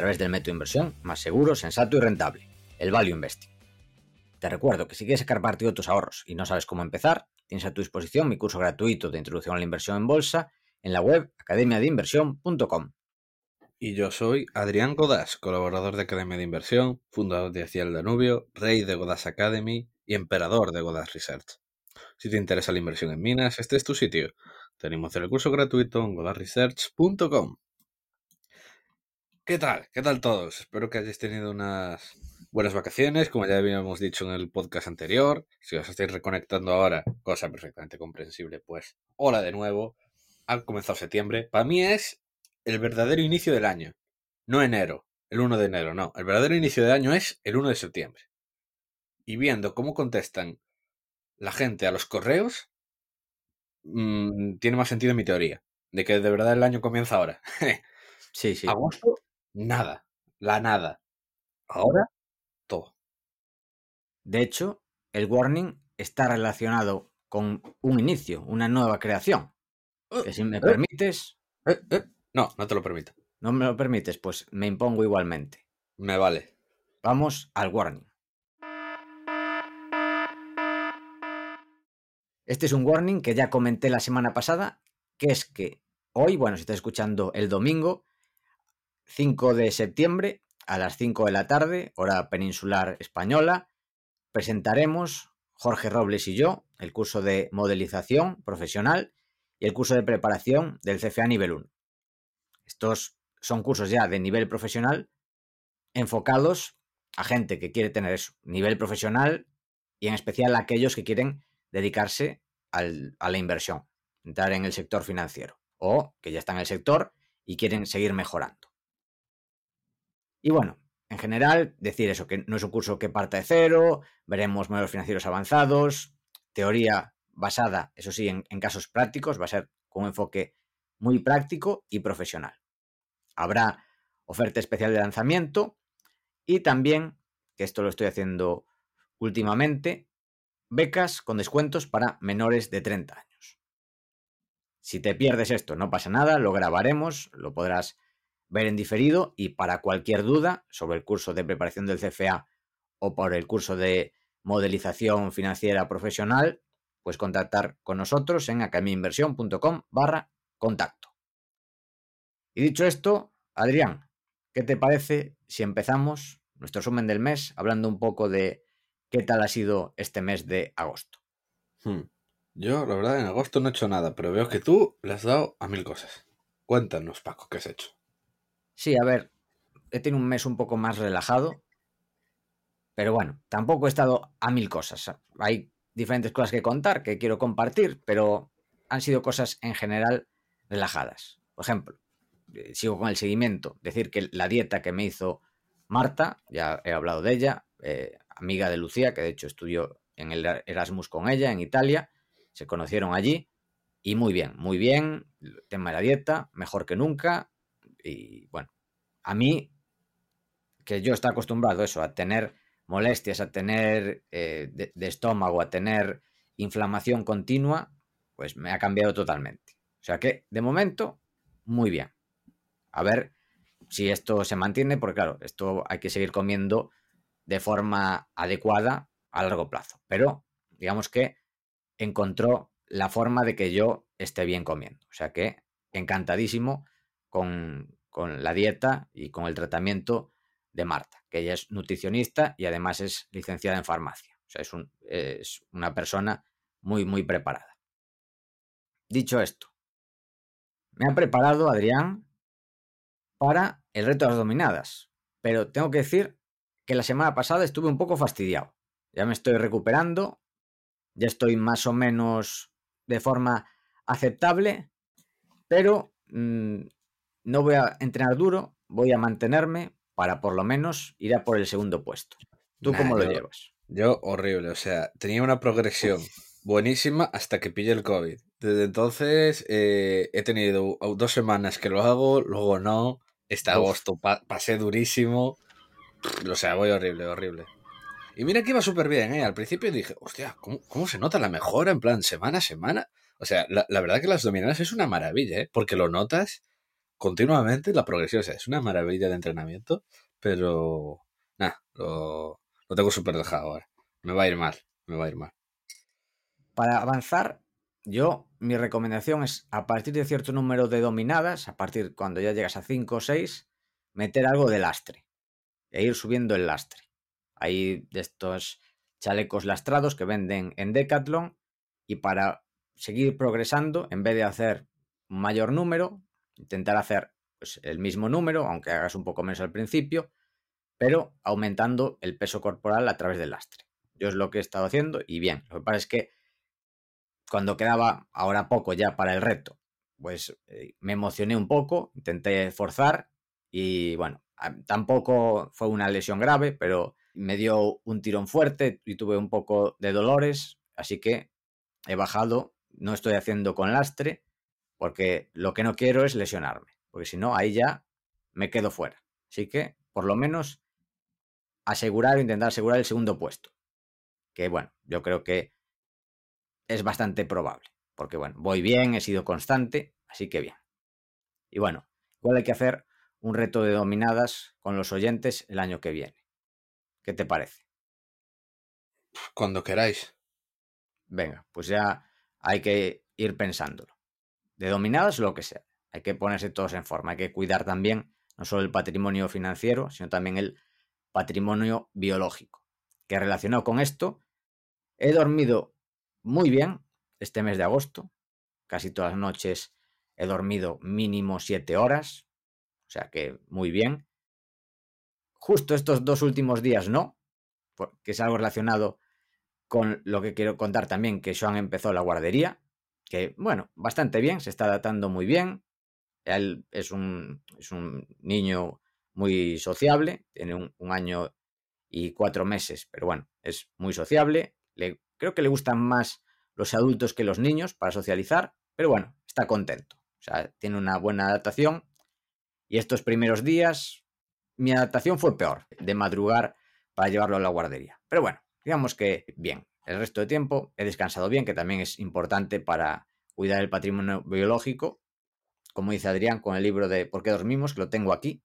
Través del método de inversión más seguro, sensato y rentable, el Value Investing. Te recuerdo que si quieres sacar partido de tus ahorros y no sabes cómo empezar, tienes a tu disposición mi curso gratuito de introducción a la inversión en bolsa en la web academiadeinversión.com. Y yo soy Adrián Godas, colaborador de Academia de Inversión, fundador de Hacia el Danubio, rey de Godas Academy y emperador de Godas Research. Si te interesa la inversión en minas, este es tu sitio. Tenemos el curso gratuito en godasresearch.com. ¿Qué tal? ¿Qué tal todos? Espero que hayáis tenido unas buenas vacaciones, como ya habíamos dicho en el podcast anterior. Si os estáis reconectando ahora, cosa perfectamente comprensible, pues hola de nuevo. Ha comenzado septiembre. Para mí es el verdadero inicio del año. No enero, el 1 de enero, no. El verdadero inicio del año es el 1 de septiembre y viendo cómo contestan la gente a los correos, mmm, tiene más sentido mi teoría. De que de verdad el año comienza ahora. Sí, sí. Agosto, nada. La nada. Ahora, todo. De hecho, el warning está relacionado con un inicio, una nueva creación. Que si me permites, Eh, eh, No, no te lo permito. no me lo permites, pues me impongo igualmente. Me vale. Vamos al warning. Este es un warning que ya comenté la semana pasada, que es que hoy, bueno, si estás escuchando el domingo, 5 de septiembre, a las 5 de la tarde, hora peninsular española, presentaremos, Jorge Robles y yo, el curso de modelización profesional y el curso de preparación del CFA nivel 1. Estos son cursos ya de nivel profesional enfocados a gente que quiere tener eso, nivel profesional y en especial a aquellos que quieren dedicarse al, a la inversión, entrar en el sector financiero o que ya están en el sector y quieren seguir mejorando. Y bueno, en general, decir eso, que no es un curso que parta de cero, veremos modelos financieros avanzados, teoría basada, eso sí, en, en casos prácticos, va a ser con un enfoque muy práctico y profesional. Habrá oferta especial de lanzamiento y también, que esto lo estoy haciendo últimamente, becas con descuentos para menores de 30 años. Si te pierdes esto, no pasa nada, lo grabaremos, lo podrás ver en diferido y para cualquier duda sobre el curso de preparación del CFA o por el curso de modelización financiera profesional, pues contactar con nosotros en academiainversión.com barra contacto. Y dicho esto, Adrián, ¿qué te parece si empezamos nuestro resumen del mes hablando un poco de qué tal ha sido este mes de agosto? Hmm. Yo, la verdad, en agosto no he hecho nada, pero veo que tú le has dado a mil cosas. Cuéntanos, Paco, ¿qué has hecho? Sí, a ver, he tenido un mes un poco más relajado, pero bueno, tampoco he estado a mil cosas. Hay diferentes cosas que contar, que quiero compartir, pero han sido cosas en general relajadas. Por ejemplo, eh, sigo con el seguimiento, decir que la dieta que me hizo Marta, ya he hablado de ella, eh, amiga de Lucía, que de hecho estudió en el Erasmus con ella en Italia, se conocieron allí y muy bien, muy bien, el tema de la dieta, mejor que nunca y bueno, a mí, que yo estoy acostumbrado a eso, a tener molestias, a tener eh, de, de, estómago, a tener inflamación continua, pues me ha cambiado totalmente. O sea que, de momento, muy bien. A ver si esto se mantiene, porque claro, esto hay que seguir comiendo de forma adecuada a largo plazo. Pero, digamos que encontró la forma de que yo esté bien comiendo. O sea que, encantadísimo con, con la dieta y con el tratamiento de Marta, que ella es nutricionista y además es licenciada en farmacia. O sea, es, un, una persona muy, muy preparada. Dicho esto, me ha preparado Adrián para el reto de las dominadas, pero tengo que decir que la semana pasada estuve un poco fastidiado. Ya me estoy recuperando, ya estoy más o menos de forma aceptable, pero mmm, no voy a entrenar duro, voy a mantenerme para por lo menos ir a por el segundo puesto. ¿Tú cómo lo llevas? Yo horrible, o sea, tenía una progresión buenísima hasta que pillé el COVID. Desde entonces eh, he tenido dos semanas que lo hago, luego no. Este agosto pasé durísimo. O sea, voy horrible, horrible. Y mira que iba súper bien, ¿eh? Al principio dije, hostia, ¿cómo, se nota la mejora en plan semana a semana? O sea, la, verdad que las dominadas es una maravilla, ¿eh? Porque lo notas continuamente la progresión. Es una maravilla de entrenamiento, pero nada, lo, lo tengo súper dejado ahora. Me va a ir mal, me va a ir mal. Para avanzar, yo, mi recomendación es a partir de cierto número de dominadas, a partir cuando ya llegas a 5 o 6, meter algo de lastre e ir subiendo el lastre. Hay de estos chalecos lastrados que venden en Decathlon y para seguir progresando, en vez de hacer un mayor número, intentar hacer pues, el mismo número, aunque hagas un poco menos al principio, pero aumentando el peso corporal a través del lastre. Yo es lo que he estado haciendo y bien, lo que pasa es que cuando quedaba ahora poco ya para el reto, pues eh, me emocioné un poco, intenté forzar y bueno, tampoco fue una lesión grave, pero me dio un tirón fuerte y tuve un poco de dolores, así que he bajado, no estoy haciendo con lastre, porque lo que no quiero es lesionarme, porque si no, ahí ya me quedo fuera. Así que, por lo menos, asegurar o intentar asegurar el segundo puesto. Que bueno, yo creo que es bastante probable. Porque bueno, voy bien, he sido constante, así que bien. Y bueno, igual hay que hacer un reto de dominadas con los oyentes el año que viene. ¿Qué te parece? Cuando queráis. Venga, pues ya hay que ir pensándolo. De dominadas lo que sea. Hay que ponerse todos en forma. Hay que cuidar también no solo el patrimonio financiero, sino también el patrimonio biológico. Que relacionado con esto, he dormido muy bien este mes de agosto. Casi todas las noches he dormido mínimo siete horas. O sea que muy bien. Justo estos dos últimos días no, porque es algo relacionado con lo que quiero contar también, que Joan empezó la guardería, que bueno, bastante bien, se está adaptando muy bien. Él es un, es un niño muy sociable, tiene un, año y cuatro meses, pero bueno, es muy sociable. Le Creo que le gustan más los adultos que los niños para socializar, pero bueno, está contento. O sea, tiene una buena adaptación. Y estos primeros días, mi adaptación fue peor, de madrugar para llevarlo a la guardería. Pero bueno, digamos que bien. El resto de tiempo he descansado bien, que también es importante para cuidar el patrimonio biológico. Como dice Adrián con el libro de ¿Por qué dormimos? que lo tengo aquí.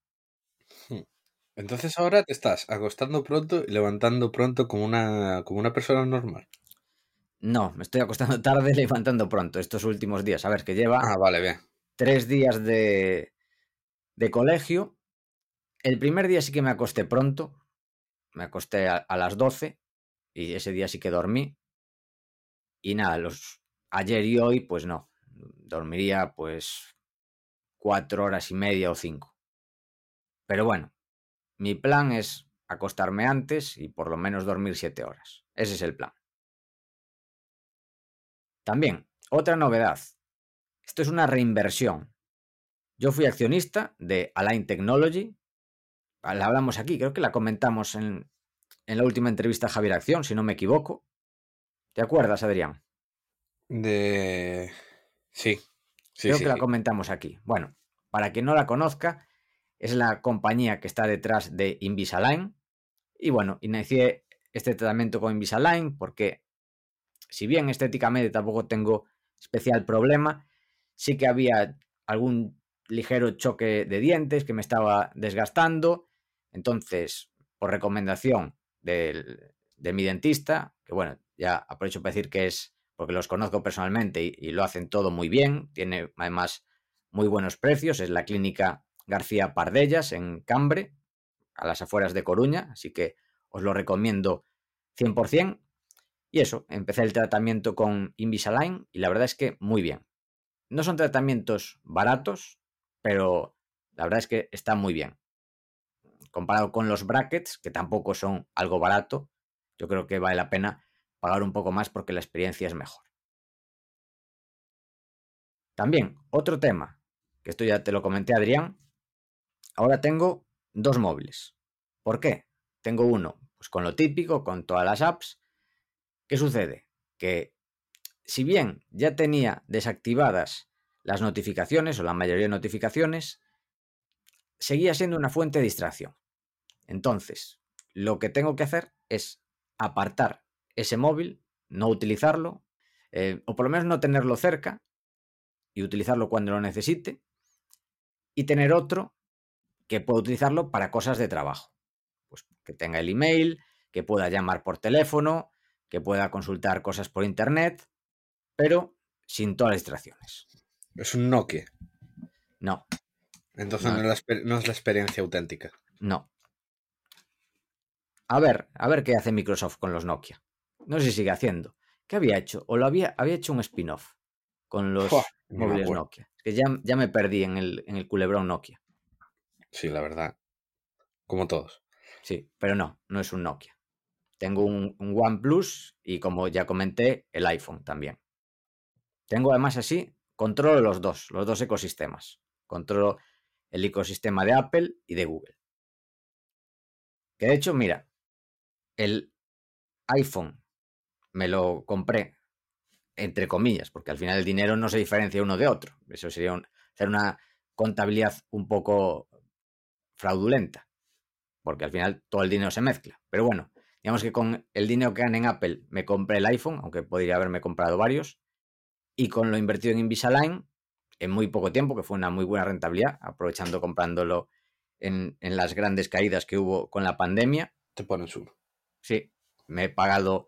Hmm. Entonces ahora te estás acostando pronto y levantando pronto como una, como una persona normal. No, me estoy acostando tarde, levantando pronto estos últimos días. A ver, que lleva ah, vale, bien. tres días de, de colegio. El primer día sí que me acosté pronto. Me acosté a, las 12 y ese día sí que dormí. Y nada, los ayer y hoy, pues no. Dormiría pues cuatro horas y media o cinco. Pero bueno, mi plan es acostarme antes y por lo menos dormir siete horas. Ese es el plan. También, otra novedad. Esto es una reinversión. Yo fui accionista de Align Technology. La hablamos aquí, creo que la comentamos en, la última entrevista a Javier Acción, si no me equivoco. ¿Te acuerdas, Adrián? De. Sí. sí creo que la comentamos aquí. Bueno, para quien no la conozca, es la compañía que está detrás de Invisalign. Y bueno, inicié este tratamiento con Invisalign porque si bien estéticamente tampoco tengo especial problema, sí que había algún ligero choque de dientes que me estaba desgastando. Entonces, por recomendación de mi dentista, que bueno, ya aprovecho para decir que es porque los conozco personalmente y, y, lo hacen todo muy bien, tiene además muy buenos precios, es la clínica García Pardellas en Cambre, a las afueras de Coruña, así que os lo recomiendo 100%. Y eso, empecé el tratamiento con Invisalign y la verdad es que muy bien. No son tratamientos baratos, pero la verdad es que está muy bien. Comparado con los brackets, que tampoco son algo barato, yo creo que vale la pena pagar un poco más porque la experiencia es mejor. También, otro tema, que esto ya te lo comenté Adrián, ahora tengo dos móviles. ¿Por qué? Tengo uno pues con lo típico, con todas las apps. ¿Qué sucede? Que si bien ya tenía desactivadas las notificaciones o la mayoría de notificaciones, seguía siendo una fuente de distracción. Entonces, lo que tengo que hacer es apartar ese móvil, no utilizarlo, eh, o por lo menos no tenerlo cerca y utilizarlo cuando lo necesite, y tener otro que pueda utilizarlo para cosas de trabajo. Pues que tenga el email, que pueda llamar por teléfono, que pueda consultar cosas por internet, pero sin todas las distracciones. Es un Nokia. No. Entonces no, es, la, no es la experiencia auténtica. No. A ver, a ver qué hace Microsoft con los Nokia. No sé si sigue haciendo. ¿Qué había hecho? O lo había, había hecho un spin-off con los móviles Nokia. Es que ya, ya, me perdí en el, en el culebrón Nokia. Sí, la verdad. Como todos. Sí, pero no, no es un Nokia. Tengo un, un OnePlus y como ya comenté, el iPhone también. Tengo además así, controlo los dos, los dos ecosistemas. Controlo el ecosistema de Apple y de Google. Que de hecho, mira, el iPhone me lo compré, entre comillas, porque al final el dinero no se diferencia uno de otro. Eso sería hacer una contabilidad un poco fraudulenta, porque al final todo el dinero se mezcla. Pero bueno, digamos que con el dinero que gané en Apple me compré el iPhone, aunque podría haberme comprado varios, y con lo invertido en Invisalign, en muy poco tiempo, que fue una muy buena rentabilidad, aprovechando comprándolo en, en las grandes caídas que hubo con la pandemia. Te pones uno. Sí, me he pagado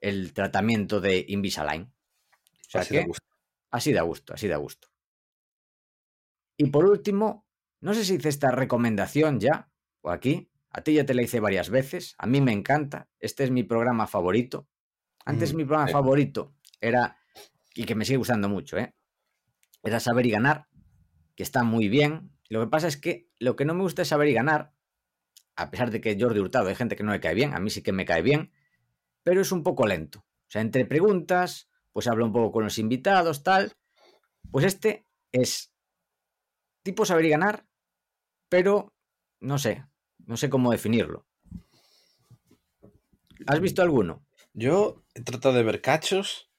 el tratamiento de Invisalign. O sea así que, gusto. Así da gusto, así da gusto. Y por último, no sé si hice esta recomendación ya, o aquí, a ti ya te la hice varias veces, a mí me encanta, este es mi programa favorito. Antes Mm, mi programa eh. favorito era, y que me sigue gustando mucho, ¿eh? era Saber y Ganar, que está muy bien. Lo que pasa es que lo que no me gusta es Saber y Ganar, a pesar de que Jordi Hurtado hay gente que no le cae bien, a mí sí que me cae bien, pero es un poco lento. O sea, entre preguntas, pues habla un poco con los invitados, tal. Pues este es tipo saber y ganar, pero no sé, no sé cómo definirlo. ¿Has visto alguno? Yo he tratado de ver cachos,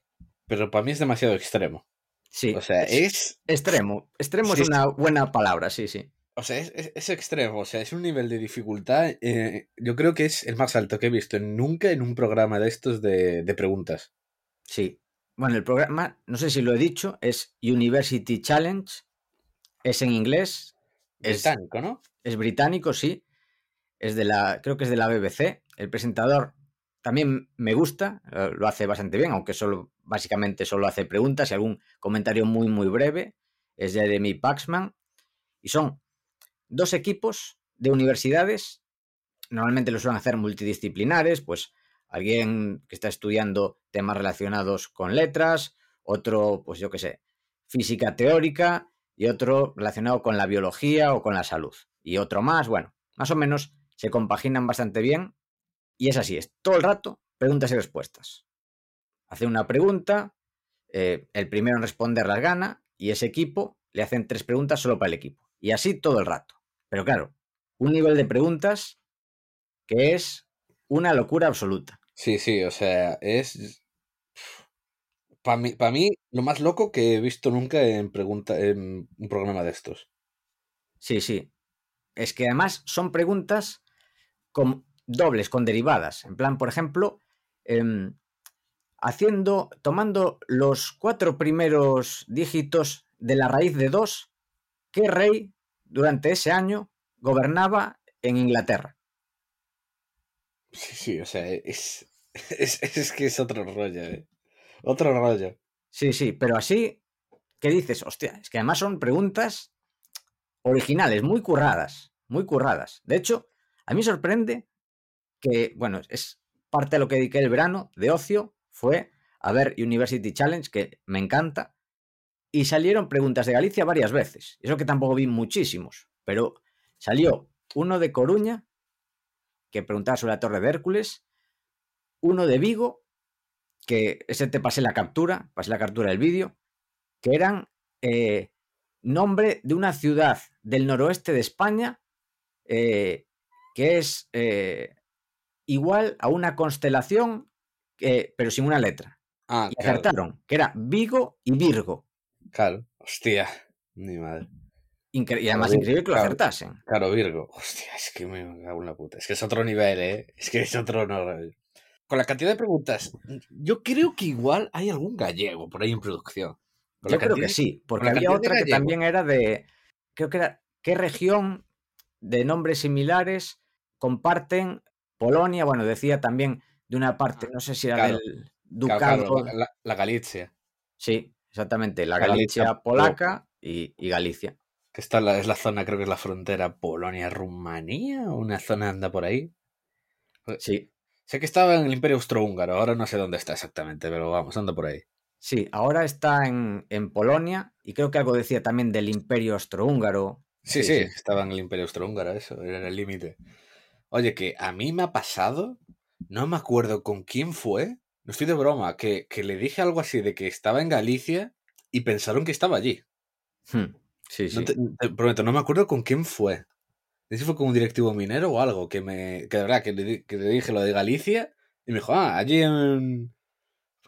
pero para mí es demasiado extremo. Sí. O sea, es. Extremo. Extremo Sí, es una buena palabra, sí, sí. O sea, es, es- es extremo. O sea, es un nivel de dificultad. eh, yo creo que es el más alto que he visto nunca en un programa de estos de, de preguntas. Sí. Bueno, el programa, no sé si lo he dicho, es University Challenge. Es en inglés. Es, Británico, ¿no? es británico, sí. Es de la, creo que es de la BBC. El presentador también me gusta, lo hace bastante bien, aunque solo, básicamente solo hace preguntas y algún comentario muy, muy breve. Es Jeremy Paxman. Y son dos equipos de universidades. Normalmente lo suelen hacer multidisciplinares, pues alguien que está estudiando temas relacionados con letras, otro, pues yo qué sé, física teórica y otro relacionado con la biología o con la salud. Y otro más, bueno, más o menos se compaginan bastante bien y es así, es todo el rato preguntas y respuestas. Hace una pregunta, eh, el primero en responder las gana y ese equipo le hacen tres preguntas solo para el equipo. Y así todo el rato. Pero claro, un nivel de preguntas que es una locura absoluta. Sí, sí, o sea, es. Para mí, pa' mí, lo más loco que he visto nunca en, pregunta, en un programa de estos. Sí, sí. Es que además son preguntas con dobles, con derivadas. En plan, por ejemplo, em, haciendo, tomando los cuatro primeros dígitos de la raíz de 2, ¿qué rey durante ese año gobernaba en Inglaterra? Sí, sí, o sea, es. Es, es que es otro rollo, ¿eh? Otro rollo. Sí, sí, pero así, ¿qué dices? Hostia, es que además son preguntas originales, muy curradas, muy curradas. De hecho, a mí me sorprende que, bueno, es parte de lo que dediqué el verano de ocio, fue a ver University Challenge, que me encanta, y salieron preguntas de Galicia varias veces. Eso que tampoco vi muchísimos, pero salió uno de Coruña, que preguntaba sobre la Torre de Hércules, uno de Vigo, que ese te pasé la captura, pasé la captura del vídeo, que eran eh, nombre de una ciudad del noroeste de España, eh, que es eh, igual a una constelación, pero sin una letra. Ah, Y claro. acertaron, que era Vigo y Virgo. Claro. Hostia. Ni madre. Incre- y además Claro, increíble que lo claro. acertasen. Claro, Virgo. Hostia, es que me cago en la puta. Es que es otro nivel, ¿eh? Es que es otro no. Con la cantidad de preguntas, yo creo que igual hay algún gallego por ahí en producción. Con Yo creo cantidad- que sí, porque había otra que también era de, creo que era, ¿qué región de nombres similares comparten Polonia? Bueno, decía también de una parte, no sé si era Claro, del ducado. la- la Galicia, Sí, exactamente, la Galicia, Galicia polaca y, y Galicia. que la, es la zona, creo que es la frontera Polonia-Rumanía, una zona anda por ahí. Sí, Sé que estaba en el Imperio Austrohúngaro, ahora no sé dónde está exactamente, pero vamos, anda por ahí. sí, ahora está en, en Polonia y creo que algo decía también del Imperio Austrohúngaro. Sí, sí, sí. estaba en el Imperio Austrohúngaro, eso, era el límite. Oye, que a mí me ha pasado, no me acuerdo con quién fue, no estoy de broma, que, que le dije algo así de que estaba en Galicia y pensaron que estaba allí. Hmm, Sí, No sí. te, te prometo, no me acuerdo con quién fue. No sé si fue con un directivo minero o algo, que me. Que de verdad, que le, que le dije lo de Galicia y me dijo, ah, allí en.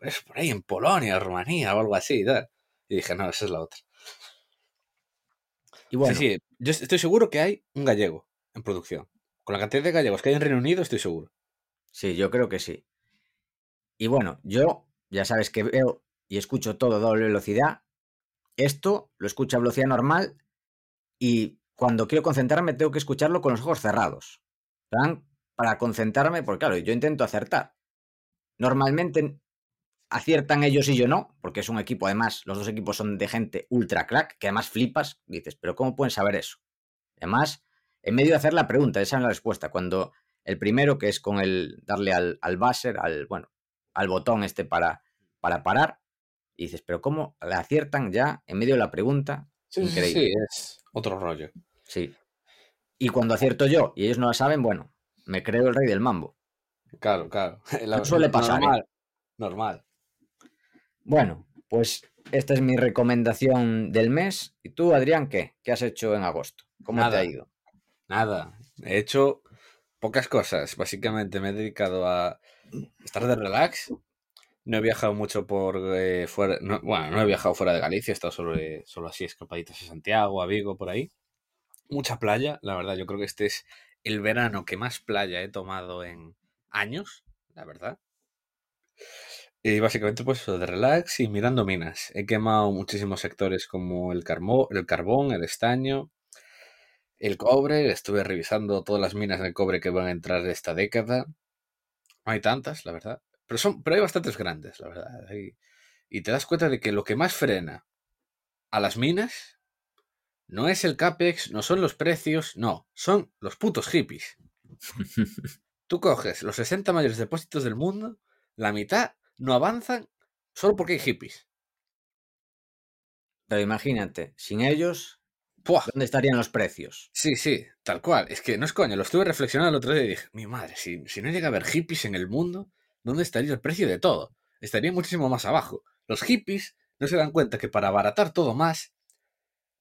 Es por ahí, en Polonia, Rumanía o algo así y tal. Y dije, no, esa es la otra. Y bueno, Sí, sí, yo estoy seguro que hay un gallego en producción. Con la cantidad de gallegos que hay en Reino Unido, estoy seguro. Sí, yo creo que sí. Y bueno, yo ya sabes que veo y escucho todo a doble velocidad. Esto lo escucho a velocidad normal y cuando quiero concentrarme tengo que escucharlo con los ojos cerrados. ¿Plan? Para concentrarme, porque claro, yo intento acertar. Normalmente aciertan ellos y yo no, porque es un equipo, además, los dos equipos son de gente ultra crack, que además flipas, dices, pero ¿cómo pueden saber eso? Además, en medio de hacer la pregunta, esa es la respuesta. Cuando el primero, que es con el darle al, al al, bueno, al botón este para, para parar, y dices, pero ¿cómo le aciertan ya en medio de la pregunta? Increíble. Sí, es otro rollo. Sí. Y cuando acierto yo y ellos no la saben, bueno, me creo el rey del mambo. Claro, claro. La- Suele pasar, ¿eh? Normal. Normal. Bueno, pues esta es mi recomendación del mes. ¿Y tú, Adrián, qué? ¿Qué has hecho en agosto? ¿Cómo te ha ido? Nada, he hecho pocas cosas. Básicamente me he dedicado a estar de relax. No he viajado mucho por eh, fuera. no- bueno, no he viajado fuera de Galicia, he estado solo, eh, solo así escapaditas a Santiago, a Vigo, por ahí. Mucha playa, la verdad. Yo creo que este es el verano que más playa he tomado en años, la verdad. Y básicamente, pues de relax y mirando minas. He quemado muchísimos sectores como el, el carbón, el estaño, el cobre, estuve revisando todas las minas de cobre que van a entrar esta década. No hay tantas, la verdad. Pero, son, pero hay bastantes grandes, la verdad. Hay- y te das cuenta de que lo que más frena a las minas no es el CAPEX, no son los precios, no, son los putos hippies. Tú coges los 60 mayores depósitos del mundo, la mitad no avanzan solo porque hay hippies. Pero imagínate, sin ellos, ¿dónde estarían los precios? Sí, sí, tal cual. Es que no es coño, lo estuve reflexionando el otro día y dije, mi madre, si, si no llega a haber hippies en el mundo, ¿dónde estaría el precio de todo? Estaría muchísimo más abajo. Los hippies no se dan cuenta que para abaratar todo más,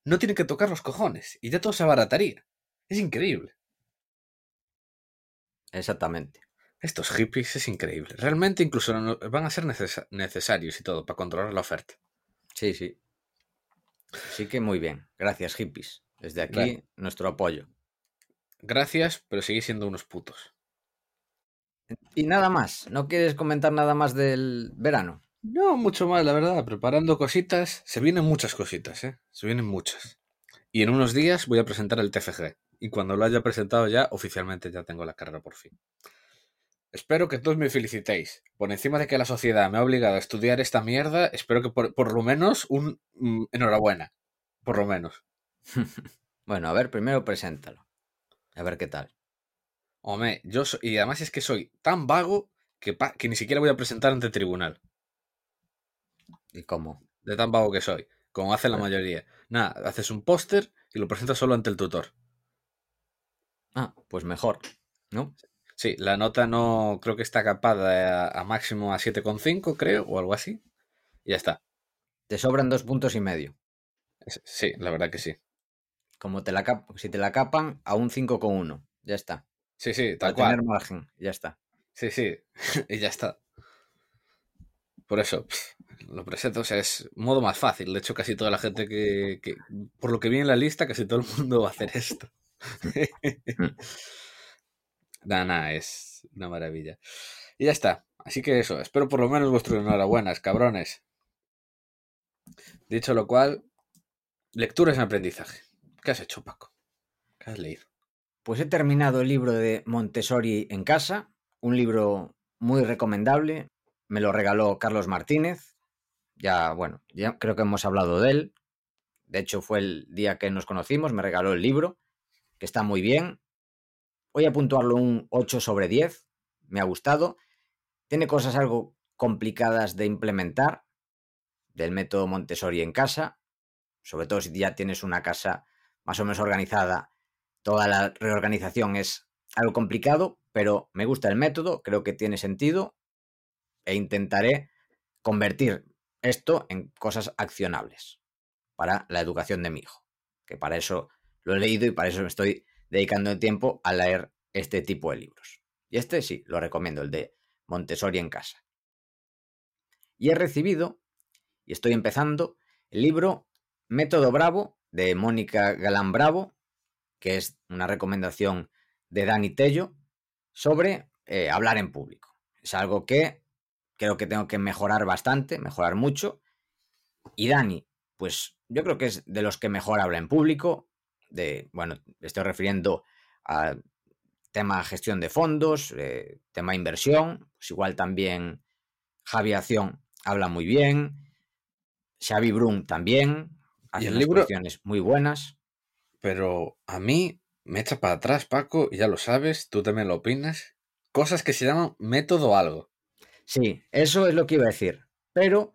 no tienen que tocar los cojones y ya todo se abarataría. Es increíble. Exactamente. Estos hippies es increíble. Realmente incluso van a ser necesa- necesarios y todo para controlar la oferta. Sí, sí. Así que muy bien. Gracias, hippies. Desde aquí, Vale. nuestro apoyo. Gracias, pero seguís siendo unos putos. Y nada más. ¿No quieres comentar nada más del verano? No, mucho más, la verdad. Preparando cositas. Se vienen muchas cositas, ¿eh? Se vienen muchas. Y en unos días voy a presentar el TFG. Y cuando lo haya presentado ya, oficialmente ya tengo la carrera por fin. Espero que todos me felicitéis. Por encima de que la sociedad me ha obligado a estudiar esta mierda, espero que por, por lo menos un mm, enhorabuena. Por lo menos. Bueno, a ver, primero preséntalo. A ver qué tal. Hombre, yo so- y además es que soy tan vago que, pa- que ni siquiera voy a presentar ante tribunal. ¿Y cómo? De tan vago que soy. Como hacen la mayoría. Nada, haces un póster y lo presentas solo ante el tutor. Ah, pues mejor. ¿No? Sí, la nota no creo que está capada a, a máximo a 7,5, creo, o algo así. Y ya está. Te sobran dos puntos y medio. Sí, la verdad que sí. Como te la cap si te la capan a un 5,1. Ya está. Sí, sí, tal Para cual. tener margen. Ya está. Sí, sí. y ya está. Por eso, pff, lo presento, o sea, es modo más fácil. De hecho, casi toda la gente que, que- por lo que vi en la lista, casi todo el mundo va a hacer esto. nada, nada, es una maravilla. Y ya está. Así que eso, espero por lo menos vuestras enhorabuenas, cabrones. Dicho lo cual, lectura es un aprendizaje. ¿Qué has hecho, Paco? ¿Qué has leído? Pues he terminado el libro de Montessori en casa, un libro muy recomendable. Me lo regaló Carlos Martínez. Ya, bueno, ya creo que hemos hablado de él. De hecho, fue el día que nos conocimos, me regaló el libro, que está muy bien. Voy a puntuarlo un 8 sobre 10. Me ha gustado. Tiene cosas algo complicadas de implementar del método Montessori en casa, sobre todo si ya tienes una casa más o menos organizada toda la reorganización es algo complicado, pero me gusta el método, creo que tiene sentido e intentaré convertir esto en cosas accionables para la educación de mi hijo, que para eso lo he leído y para eso me estoy dedicando tiempo a leer este tipo de libros. Y este sí, lo recomiendo, el de Montessori en casa. Y he recibido, y estoy empezando, el libro Método Bravo de Mónica Galán Bravo, que es una recomendación de Dani Tello sobre eh, hablar en público. Es algo que creo que tengo que mejorar bastante, mejorar mucho. Y Dani, pues yo creo que es de los que mejor habla en público. De, bueno, estoy refiriendo a tema gestión de fondos, eh, tema inversión, pues igual también Javi Acción habla muy bien, Xavi Brun también, hace unas libro? muy buenas. Pero a mí me echa para atrás, Paco, y ya lo sabes, tú también lo opinas. Cosas que se llaman método algo. Sí, eso es lo que iba a decir. Pero,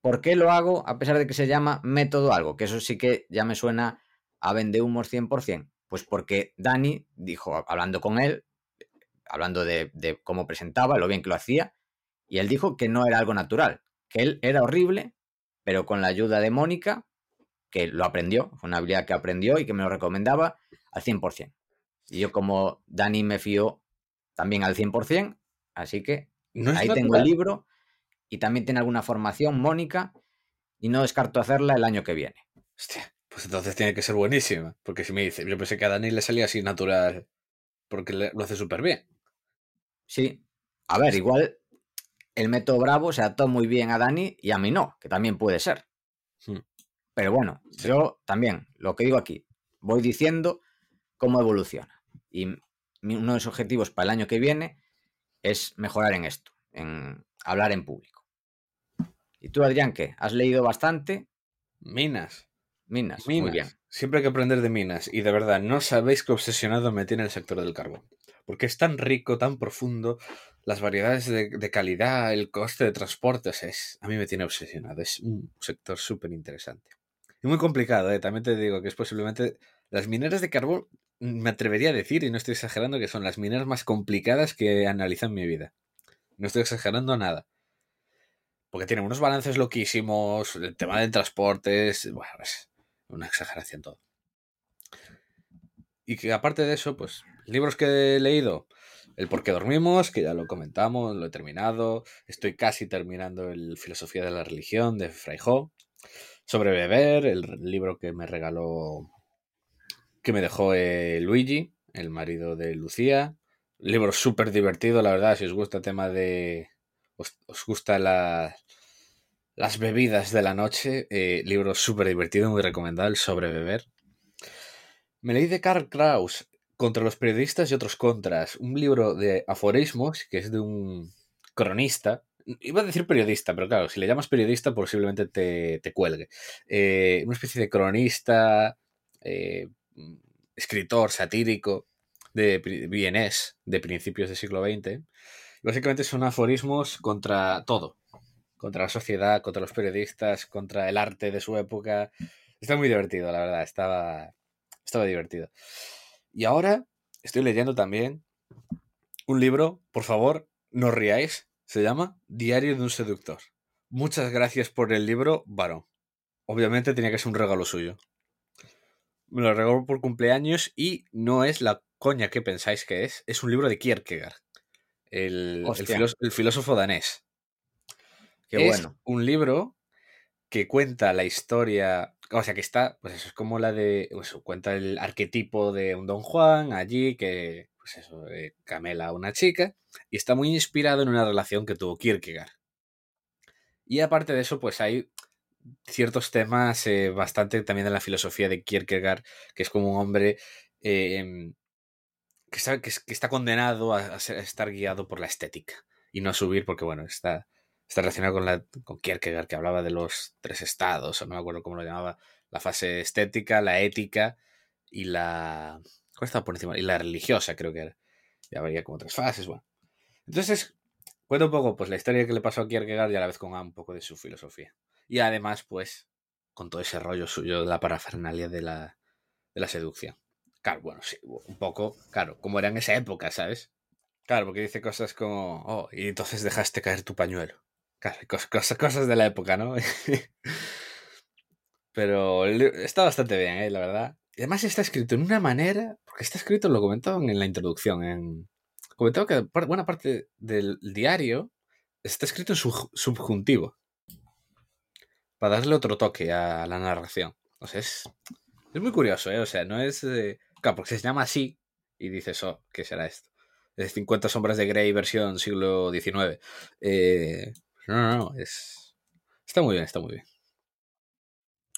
¿por qué lo hago a pesar de que se llama método algo? Que eso sí que ya me suena a vendehumos 100%. Pues porque Dani dijo, hablando con él, hablando de, de cómo presentaba, lo bien que lo hacía, y él dijo que no era algo natural, que él era horrible, pero con la ayuda de Mónica, que lo aprendió, fue una habilidad que aprendió y que me lo recomendaba al 100%. Y yo como Dani me fío también al 100%, así que No Ahí tengo el libro y también tiene alguna formación, Mónica, y no descarto hacerla el año que viene. Hostia, pues entonces tiene que ser buenísima. Porque si me dice, yo pensé que a Dani le salía así natural. Porque lo hace súper bien. Sí. A ver, igual el método Bravo se adaptó muy bien a Dani y a mí no, que también puede ser. Hmm. Pero bueno, yo también, lo que digo aquí, voy diciendo cómo evoluciona. Y uno de los objetivos para el año que viene es mejorar en esto, en hablar en público. ¿Y tú, Adrián, qué? ¿Has leído bastante? Minas. Minas, Minas. muy bien. Siempre hay que aprender de minas. Y de verdad, no sabéis qué obsesionado me tiene el sector del carbón. Porque es tan rico, tan profundo, las variedades de, de calidad, el coste de transporte, o sea, es, a mí me tiene obsesionado. Es un sector súper interesante. Y muy complicado, ¿eh? también te digo que es posiblemente las mineras de carbón, me atrevería a decir, y no estoy exagerando, que son las mineras más complicadas que he analizado en mi vida. No estoy exagerando nada. Porque tienen unos balances loquísimos, el tema del transporte es, bueno, es una exageración todo. Y que aparte de eso, pues, libros que he leído, El por qué dormimos, que ya lo comentamos, lo he terminado. Estoy casi terminando el Filosofía de la Religión de Fraijo. Sobre beber, el libro que me regaló, que me dejó eh, Luigi, el marido de Lucía. Libro súper divertido, la verdad, si os gusta el tema de... os gusta la, las bebidas de la noche, eh, libro súper divertido, muy recomendable, sobre beber. Me leí de Karl Kraus, Contra los periodistas y otros contras, un libro de aforismos que es de un cronista. Iba a decir periodista, pero claro, si le llamas periodista posiblemente te, te cuelgue. Eh, una especie de cronista, eh, escritor satírico de vienés de principios del siglo XX. Básicamente son aforismos contra todo, contra la sociedad, contra los periodistas, contra el arte de su época. Está muy divertido, la verdad, estaba, estaba divertido. Y ahora estoy leyendo también un libro, por favor, no riáis, se llama Diario de un seductor. Muchas gracias por el libro, varón. Obviamente tenía que ser un regalo suyo. Me lo regaló por cumpleaños y no es la coña que pensáis que es. Es un libro de Kierkegaard, el filósofo danés. Qué es bueno. un libro que cuenta la historia, o sea, que está, pues eso, es como la de, pues cuenta el arquetipo de un Don Juan allí que, pues eso, eh, camela a una chica y está muy inspirado en una relación que tuvo Kierkegaard. Y aparte de eso, pues hay ciertos temas eh, bastante también de la filosofía de Kierkegaard, que es como un hombre eh, que, está, que, es- que está condenado a, a ser- a estar guiado por la estética y no a subir porque, bueno, está, está relacionado con, la, con Kierkegaard, que hablaba de los tres estados, o no me acuerdo cómo lo llamaba, la fase estética, la ética y la... ¿Cuál estaba por encima? Y la religiosa, creo que era. Ya habría como tres fases, bueno. Entonces, cuenta un poco pues la historia que le pasó a Kierkegaard y a la vez con un poco de su filosofía. Y además, pues, con todo ese rollo suyo de la parafernalia de la, de la seducción. Claro, bueno, sí, un poco, claro, como era en esa época, ¿sabes? Claro, porque dice cosas como, oh, y entonces dejaste caer tu pañuelo. Cosas, cosas, de la época, ¿no? Pero está bastante bien, ¿eh? la verdad. Y además está escrito en una manera, porque está escrito, lo comentaban en la introducción, en... comentaba que buena parte del diario está escrito en sub- subjuntivo, para darle otro toque a la narración. O sea, es, es muy curioso, ¿eh? O sea, no es... eh, Claro, porque se llama así y dices, oh, ¿qué será esto? Es 50 sombras de Grey versión siglo XIX. Eh, no, no, no, es... Está muy bien, está muy bien.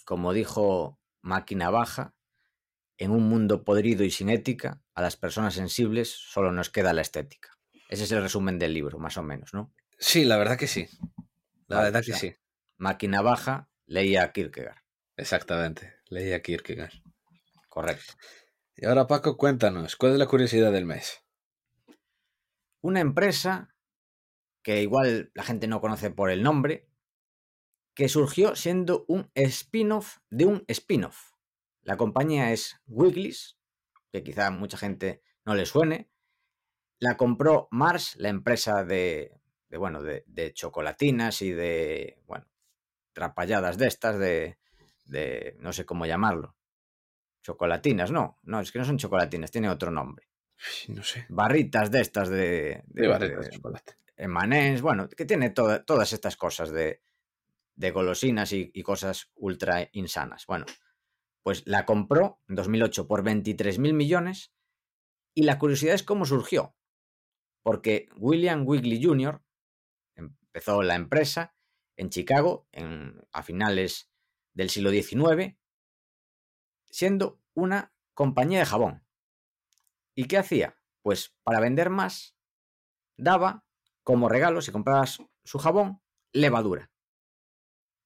Como dijo Máquina Baja, en un mundo podrido y sin ética, a las personas sensibles solo nos queda la estética. Ese es el resumen del libro, más o menos, ¿no? Sí, la verdad que sí. La Vale, verdad o que sí. Máquina Baja leía a Kierkegaard. Exactamente. Leí a Kierkegaard. Correcto. Y ahora, Paco, cuéntanos, ¿cuál es la curiosidad del mes? Una empresa que igual la gente no conoce por el nombre, que surgió siendo un spin-off de un spin-off. La compañía es Wiggly's, que quizá mucha gente no le suene. La compró Mars, la empresa de, de, bueno, de, de chocolatinas y de, bueno, trapalladas de estas, de, de, no sé cómo llamarlo. Chocolatinas, no, no, es que no son chocolatinas, tiene otro nombre. No sé. Barritas de estas de, de, barritas de chocolate. Emanens, bueno, que tiene toda- todas estas cosas de, golosinas y, cosas ultra insanas. Bueno, pues la compró en 2008 por 23 mil millones y la curiosidad es cómo surgió. Porque William Wigley Jr. empezó la empresa en Chicago a finales del siglo XIX, siendo una compañía de jabón. ¿Y qué hacía? Pues para vender más, daba como regalo, si comprabas su jabón, levadura.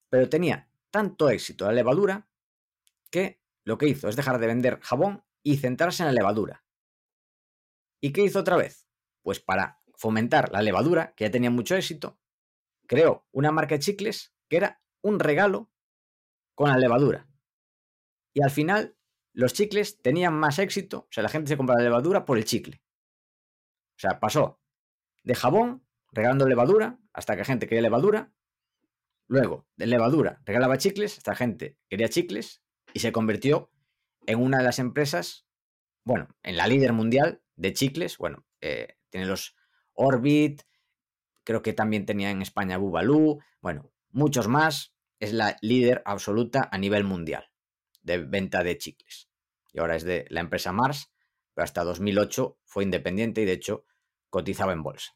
Pero tenía tanto éxito la levadura que lo que hizo es dejar de vender jabón y centrarse en la levadura. ¿Y qué hizo otra vez? Pues para fomentar la levadura, que ya tenía mucho éxito, creó una marca de chicles que era un regalo con la levadura. Y al final los chicles tenían más éxito, o sea, la gente se compraba la levadura por el chicle. O sea, pasó de jabón regalando levadura hasta que gente quería levadura. Luego, de levadura regalaba chicles hasta gente quería chicles y se convirtió en una de las empresas, bueno, en la líder mundial de chicles. Bueno, eh, tiene los Orbit, creo que también tenía en España Bubalú, bueno, muchos más. Es la líder absoluta a nivel mundial de venta de chicles. Y ahora es de la empresa Mars, pero hasta 2008 fue independiente y de hecho cotizaba en bolsa.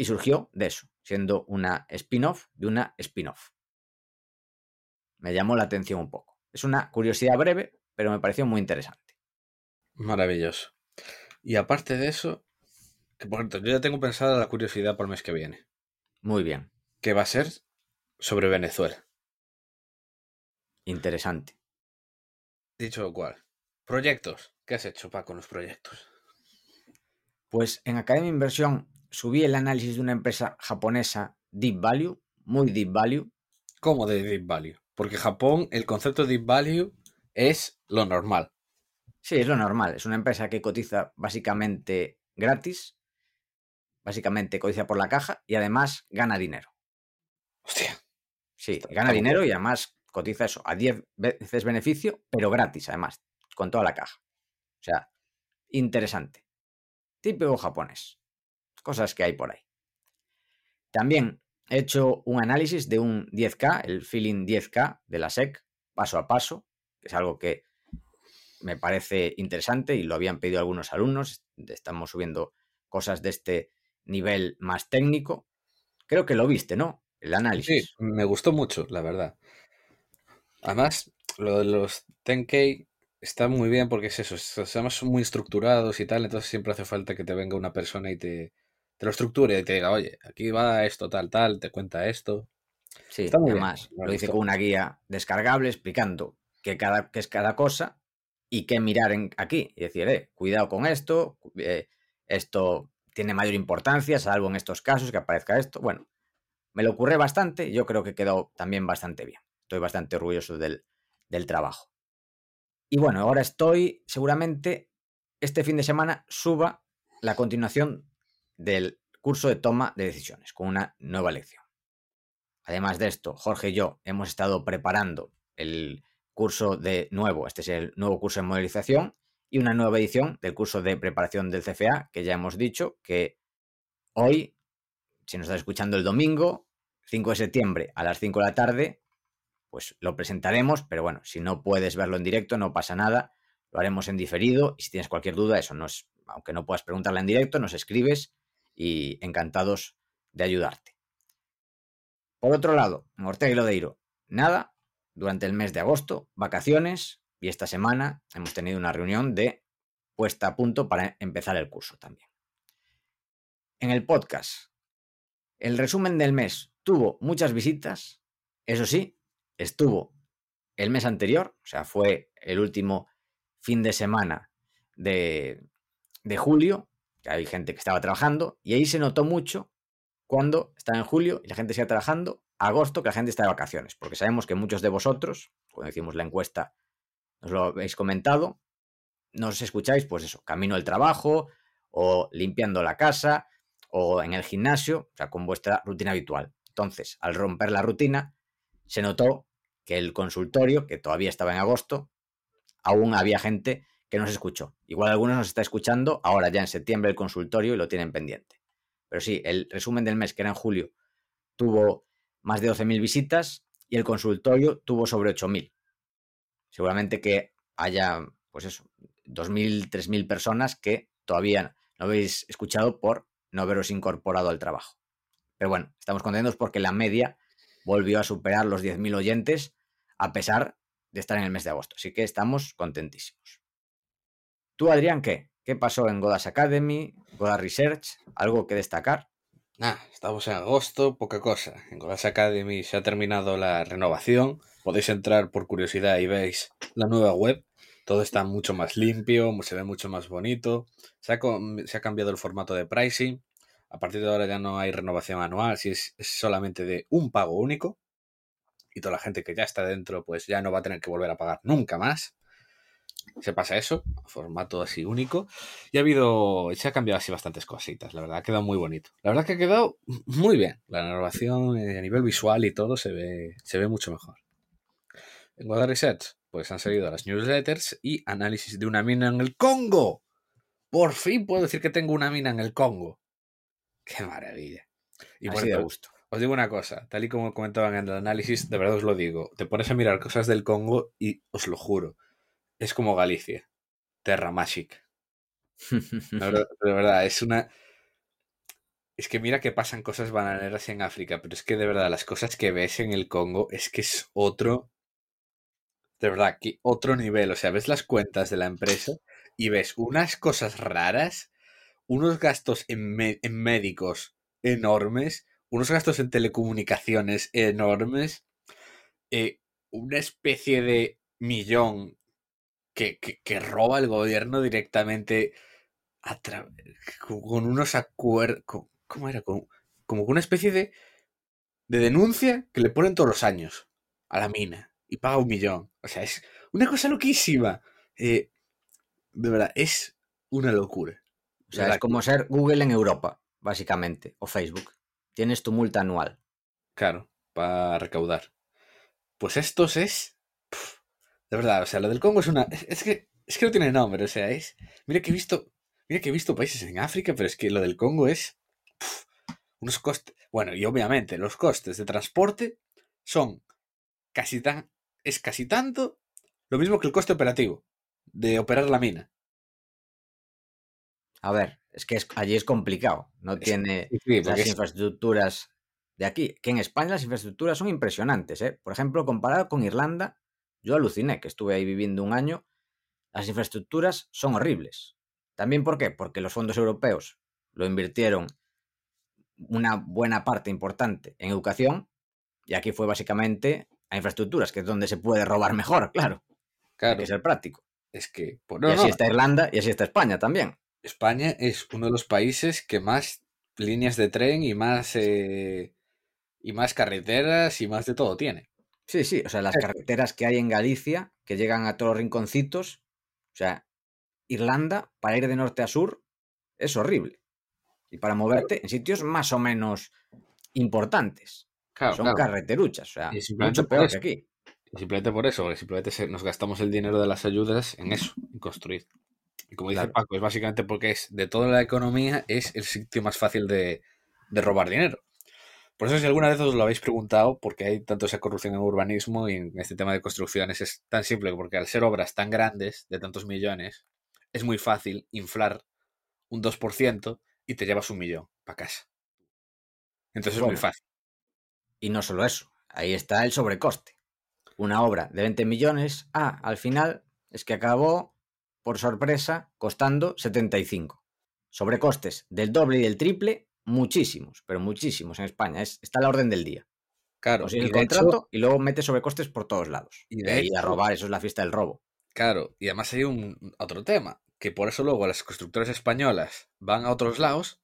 Y surgió de eso, siendo una spin-off de una spin-off. Me llamó la atención un poco. Es una curiosidad breve, pero me pareció muy interesante. Maravilloso. Y aparte de eso, que por cierto, yo ya tengo pensada la curiosidad para el mes que viene, Muy bien, que va a ser sobre Venezuela. interesante. Dicho lo cual, proyectos. ¿Qué has hecho, Paco, con los proyectos? Pues en Academia Inversión subí el análisis de una empresa japonesa Deep Value, muy Deep Value. ¿Cómo de Deep Value? Porque Japón, el concepto de Deep Value es lo normal. Sí, es lo normal. Es una empresa que cotiza básicamente gratis, básicamente cotiza por la caja y además gana dinero. Hostia. Sí, Está- gana está dinero bien. y además cotiza eso a 10 veces beneficio, pero gratis además. con toda la caja. O sea, interesante. Típico japonés. Cosas que hay por ahí. También he hecho un análisis de un 10K, el Feeling 10K de la SEC, paso a paso, que es algo que me parece interesante y lo habían pedido algunos alumnos. Estamos subiendo cosas de este nivel más técnico. Creo que lo viste, ¿no? El análisis. Sí, me gustó mucho, la verdad. Además, lo de los 10K está muy bien porque es eso, somos muy estructurados y tal, entonces siempre hace falta que te venga una persona y te, te lo estructure y te diga, oye, aquí va esto, tal, tal, te cuenta esto. Sí, está muy además, lo dice con una guía descargable explicando qué, cada, qué es cada cosa y qué mirar en, aquí. Y decir, eh, cuidado con esto, eh, esto tiene mayor importancia, salvo en estos casos que aparezca esto. Bueno, me lo ocurre bastante yo creo que quedó también bastante bien. Estoy bastante orgulloso del, del trabajo. Y bueno, ahora estoy, seguramente, este fin de semana suba la continuación del curso de toma de decisiones con una nueva lección. Además de esto, Jorge y yo hemos estado preparando el curso de nuevo, este es el nuevo curso de modelización y una nueva edición del curso de preparación del CFA, que ya hemos dicho que hoy, si nos estás escuchando el domingo, 5 de septiembre a las 5 de la tarde, pues lo presentaremos, pero bueno, si no puedes verlo en directo, no pasa nada, lo haremos en diferido y si tienes cualquier duda, eso nos, aunque no puedas preguntarla en directo, nos escribes y encantados de ayudarte. Por otro lado, en Ortega y Lodeiro, nada, durante el mes de agosto, vacaciones y esta semana hemos tenido una reunión de puesta a punto para empezar el curso también. En el podcast, el resumen del mes tuvo muchas visitas, eso sí, estuvo el mes anterior, o sea, fue el último fin de semana de, de julio, hay gente que estaba trabajando, y ahí se notó mucho cuando estaba en julio y la gente seguía trabajando, agosto que la gente está de vacaciones, porque sabemos que muchos de vosotros, cuando hicimos la encuesta, nos lo habéis comentado, nos escucháis, pues eso, camino al trabajo, o limpiando la casa, o en el gimnasio, o sea, con vuestra rutina habitual. Entonces, al romper la rutina, se notó que el consultorio, que todavía estaba en agosto, aún había gente que nos escuchó. Igual algunos nos está escuchando ahora ya en septiembre el consultorio y lo tienen pendiente. Pero sí, el resumen del mes, que era en julio, tuvo más de 12.000 visitas y el consultorio tuvo sobre 8.000. Seguramente que haya, pues eso, 2.000, 3.000 personas que todavía no habéis escuchado por no haberos incorporado al trabajo. Pero bueno, estamos contentos porque la media volvió a superar los 10.000 oyentes a pesar de estar en el mes de agosto. Así que estamos contentísimos. ¿Tú, Adrián, qué? ¿Qué pasó en Godas Academy, Godas Research? ¿Algo que destacar? Ah, estamos en agosto, poca cosa. En Godas Academy se ha terminado la renovación. Podéis entrar por curiosidad y veis la nueva web. Todo está mucho más limpio, se ve mucho más bonito. Se ha, cambiado el formato de pricing. A partir de ahora ya no hay renovación anual, si es, solamente de un pago único. Y toda la gente que ya está dentro, pues ya no va a tener que volver a pagar nunca más se pasa eso, formato así único. Y ha habido, se ha cambiado así bastantes cositas, la verdad, ha quedado muy bonito. La verdad que ha quedado muy bien. La renovación eh, a nivel visual y todo se ve, se ve mucho mejor. En Godard Research, pues han salido las newsletters y análisis de una mina en el Congo. Por fin puedo decir que tengo una mina en el Congo. Qué maravilla. Y así de gusto. Os digo una cosa, tal y como comentaban en el análisis, de verdad os lo digo, te pones a mirar cosas del Congo y os lo juro, es como Galicia. Terra Magic. de verdad, es una. Es que mira que pasan cosas bananeras en África, pero es que de verdad, las cosas que ves en el Congo es que es otro. De verdad, que otro nivel. O sea, ves las cuentas de la empresa y ves unas cosas raras, unos gastos en, médicos enormes, unos gastos en telecomunicaciones enormes, eh, una especie de millón que, roba el gobierno directamente con unos acuerdos. ¿Cómo era? como con una especie de, de denuncia que le ponen todos los años a la mina y paga un millón. O sea, es una cosa loquísima. Eh, de verdad, es una locura. O sea, es como ser Google en Europa, básicamente, o Facebook. Tienes tu multa anual. Claro, para recaudar. Pues estos es de verdad, o sea, lo del Congo es una. Es que Es que no tiene nombre, o sea, es. Mira que he visto. Mira que he visto países en África, pero es que lo del Congo es. unos costes. Bueno, y obviamente los costes de transporte son casi tan. Es casi tanto lo mismo que el coste operativo de operar la mina. A ver, es que allí es complicado. No tiene las infraestructuras de aquí. Que en España las infraestructuras son impresionantes. ¿eh? Por ejemplo, comparado con Irlanda, yo aluciné que estuve ahí viviendo un año. Las infraestructuras son horribles. También, ¿por qué? Porque los fondos europeos lo invirtieron una buena parte importante en educación y aquí fue básicamente a infraestructuras, que es donde se puede robar mejor, claro. Claro. Hay que ser práctico. Es que. Pues, y así está Irlanda y así está España también. España es uno de los países que más líneas de tren y más eh, y más carreteras y más de todo tiene. Sí, sí, o sea, las carreteras que hay en Galicia, que llegan a todos los rinconcitos, o sea, Irlanda, para ir de norte a sur, es horrible. Y para moverte en sitios más o menos importantes. Son carreteruchas, o sea, mucho peor que aquí. simplemente por eso, simplemente nos gastamos el dinero de las ayudas en eso, en construir. Y como dice Paco, es básicamente porque es de toda la economía, es el sitio más fácil de, robar dinero. Por eso si alguna vez os lo habéis preguntado, porque hay tanto esa corrupción en urbanismo y en este tema de construcciones, es tan simple, porque al ser obras tan grandes, de tantos millones, es muy fácil inflar un 2% y te llevas un millón para casa. Entonces es muy fácil. Y no solo eso, ahí está el sobrecoste. Una obra de 20 millones, ah, al final es que acabó por sorpresa, costando 75. Sobrecostes del doble y del triple, muchísimos, pero muchísimos en España. Es, está a la orden del día. Claro, y el contrato y luego mete sobrecostes por todos lados. Y de ahí a robar, eso es la fiesta del robo. Claro, y además hay un otro tema, que por eso luego las constructoras españolas van a otros lados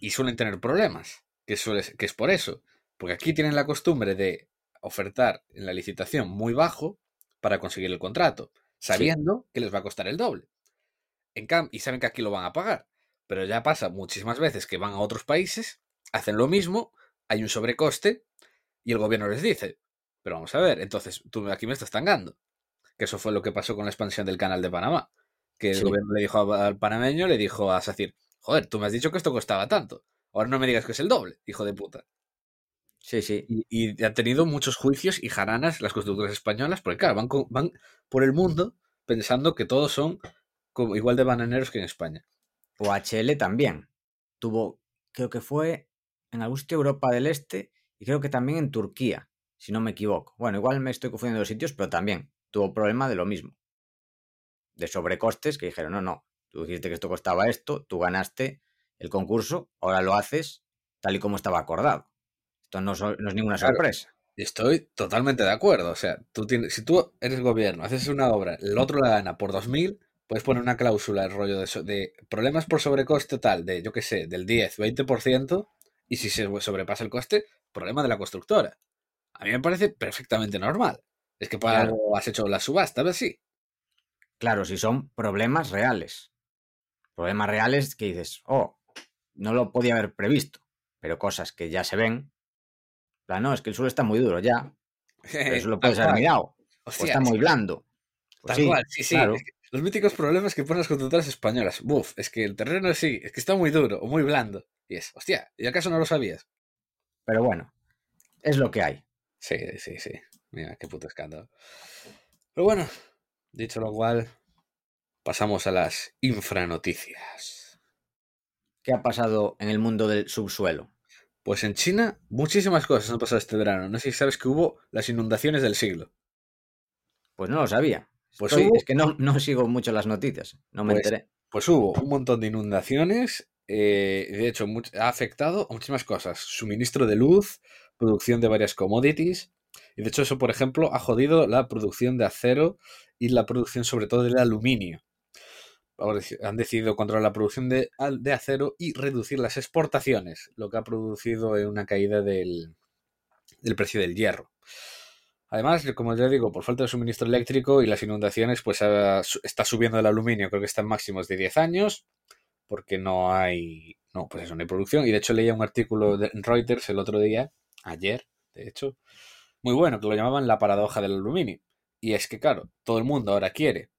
y suelen tener problemas, que, suele, que es por eso, porque aquí tienen la costumbre de ofertar en la licitación muy bajo para conseguir el contrato sabiendo que les va a costar el doble. En y saben que aquí lo van a pagar. Pero ya pasa muchísimas veces que van a otros países, hacen lo mismo, hay un sobrecoste y el gobierno les dice, pero vamos a ver, entonces tú aquí me estás tangando. Que eso fue lo que pasó con la expansión del canal de Panamá. Que el gobierno le dijo al panameño, le dijo a SACIR, joder, tú me has dicho que esto costaba tanto. Ahora no me digas que es el doble, hijo de puta. Sí, sí. Y, han tenido muchos juicios y jaranas las constructoras españolas, porque claro, van, van por el mundo pensando que todos son como, igual de bananeros que en España. O HL también. Tuvo, creo que fue en algún sitio Europa del Este y creo que también en Turquía, si no me equivoco. Bueno, igual me estoy confundiendo los sitios, pero también tuvo problema de lo mismo. De sobrecostes que dijeron, no, no, tú dijiste que esto costaba esto, tú ganaste el concurso, ahora lo haces tal y como estaba acordado no, es ninguna sorpresa. Estoy totalmente de acuerdo. O sea, tú tienes, si tú eres gobierno, haces una obra, el otro la gana por 2.000, puedes poner una cláusula, el rollo de, de problemas por sobrecoste tal, de yo qué sé, del 10, 20%, y si se sobrepasa el coste, problema de la constructora. A mí me parece perfectamente normal. Es que para algo has hecho la subasta, ¿ves? Sí. Claro, si son problemas reales. Problemas reales que dices, oh, no lo podía haber previsto, pero cosas que ya se ven, no, es que el suelo está muy duro ya. eso lo puedes haber mirado. o está muy blando. Pues tal cual, sí, sí. Los míticos problemas que ponen las constructoras españolas. Buf, es que el terreno sí, es que está muy duro o muy blando. Y es, hostia, ¿y acaso no lo sabías? Pero bueno, es lo que hay. Sí, sí, sí. Mira, qué puto escándalo. Pero bueno, dicho lo cual, pasamos a las infranoticias. ¿Qué ha pasado en el mundo del subsuelo? Pues en China muchísimas cosas han pasado este verano. No sé si sabes que hubo las inundaciones del siglo. Pues no lo sabía. Pues Es que no, no, sigo mucho las noticias, no me pues, enteré. Pues hubo un montón de inundaciones. Eh, de hecho, ha afectado a muchísimas cosas. Suministro de luz, producción de varias commodities. Y de hecho, eso, por ejemplo, ha jodido la producción de acero y la producción sobre todo del aluminio han decidido controlar la producción de, acero y reducir las exportaciones, lo que ha producido una caída del, precio del hierro. Además, como ya digo, por falta de suministro eléctrico y las inundaciones, pues está subiendo el aluminio, creo que está en máximos de 10 años, porque no hay, no, pues eso, no hay producción. Y de hecho leía un artículo de Reuters el otro día, ayer, de hecho, muy bueno, que lo llamaban la paradoja del aluminio. Y es que, claro, todo el mundo ahora quiere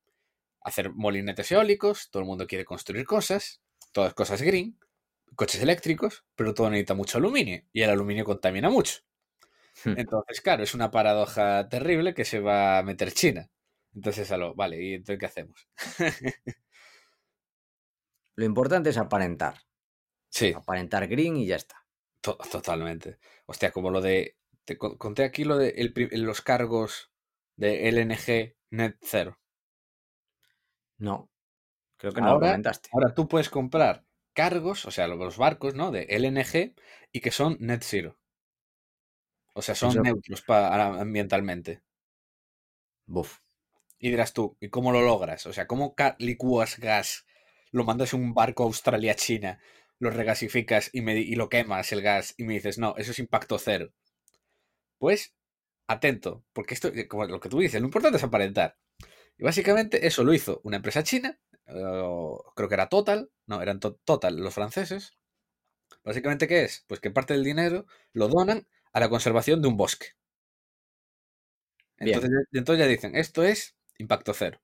hacer molinetes eólicos, todo el mundo quiere construir cosas, todas cosas green, coches eléctricos, pero todo necesita mucho aluminio y el aluminio contamina mucho. Hmm. Entonces, claro, es una paradoja terrible que se va a meter China. Entonces, a lo, vale, ¿y entonces qué hacemos? Lo importante es aparentar. sí, Aparentar green y ya está. to- totalmente. Hostia, como lo de. Te con- conté aquí lo de el los cargos de LNG Net Zero. No. Creo que no lo Ahora- comentaste. Ahora tú puedes comprar cargos, o sea, los barcos, ¿no? De LNG y que son net zero. O sea, son neutros pa- ambientalmente. Buf. Y dirás tú, ¿y cómo lo logras? O sea, ¿cómo licúas gas? Lo mandas en un barco a Australia-China, lo regasificas y, me, y lo quemas el gas y me dices, no, eso es impacto cero. Pues, atento, porque esto, eh, como lo que tú dices, lo importante es aparentar. Y básicamente eso lo hizo una empresa china, creo que era Total, no, eran To- Total los franceses. Básicamente, ¿qué es? Pues que parte del dinero lo donan a la conservación de un bosque. Entonces, entonces ya dicen, esto es impacto cero.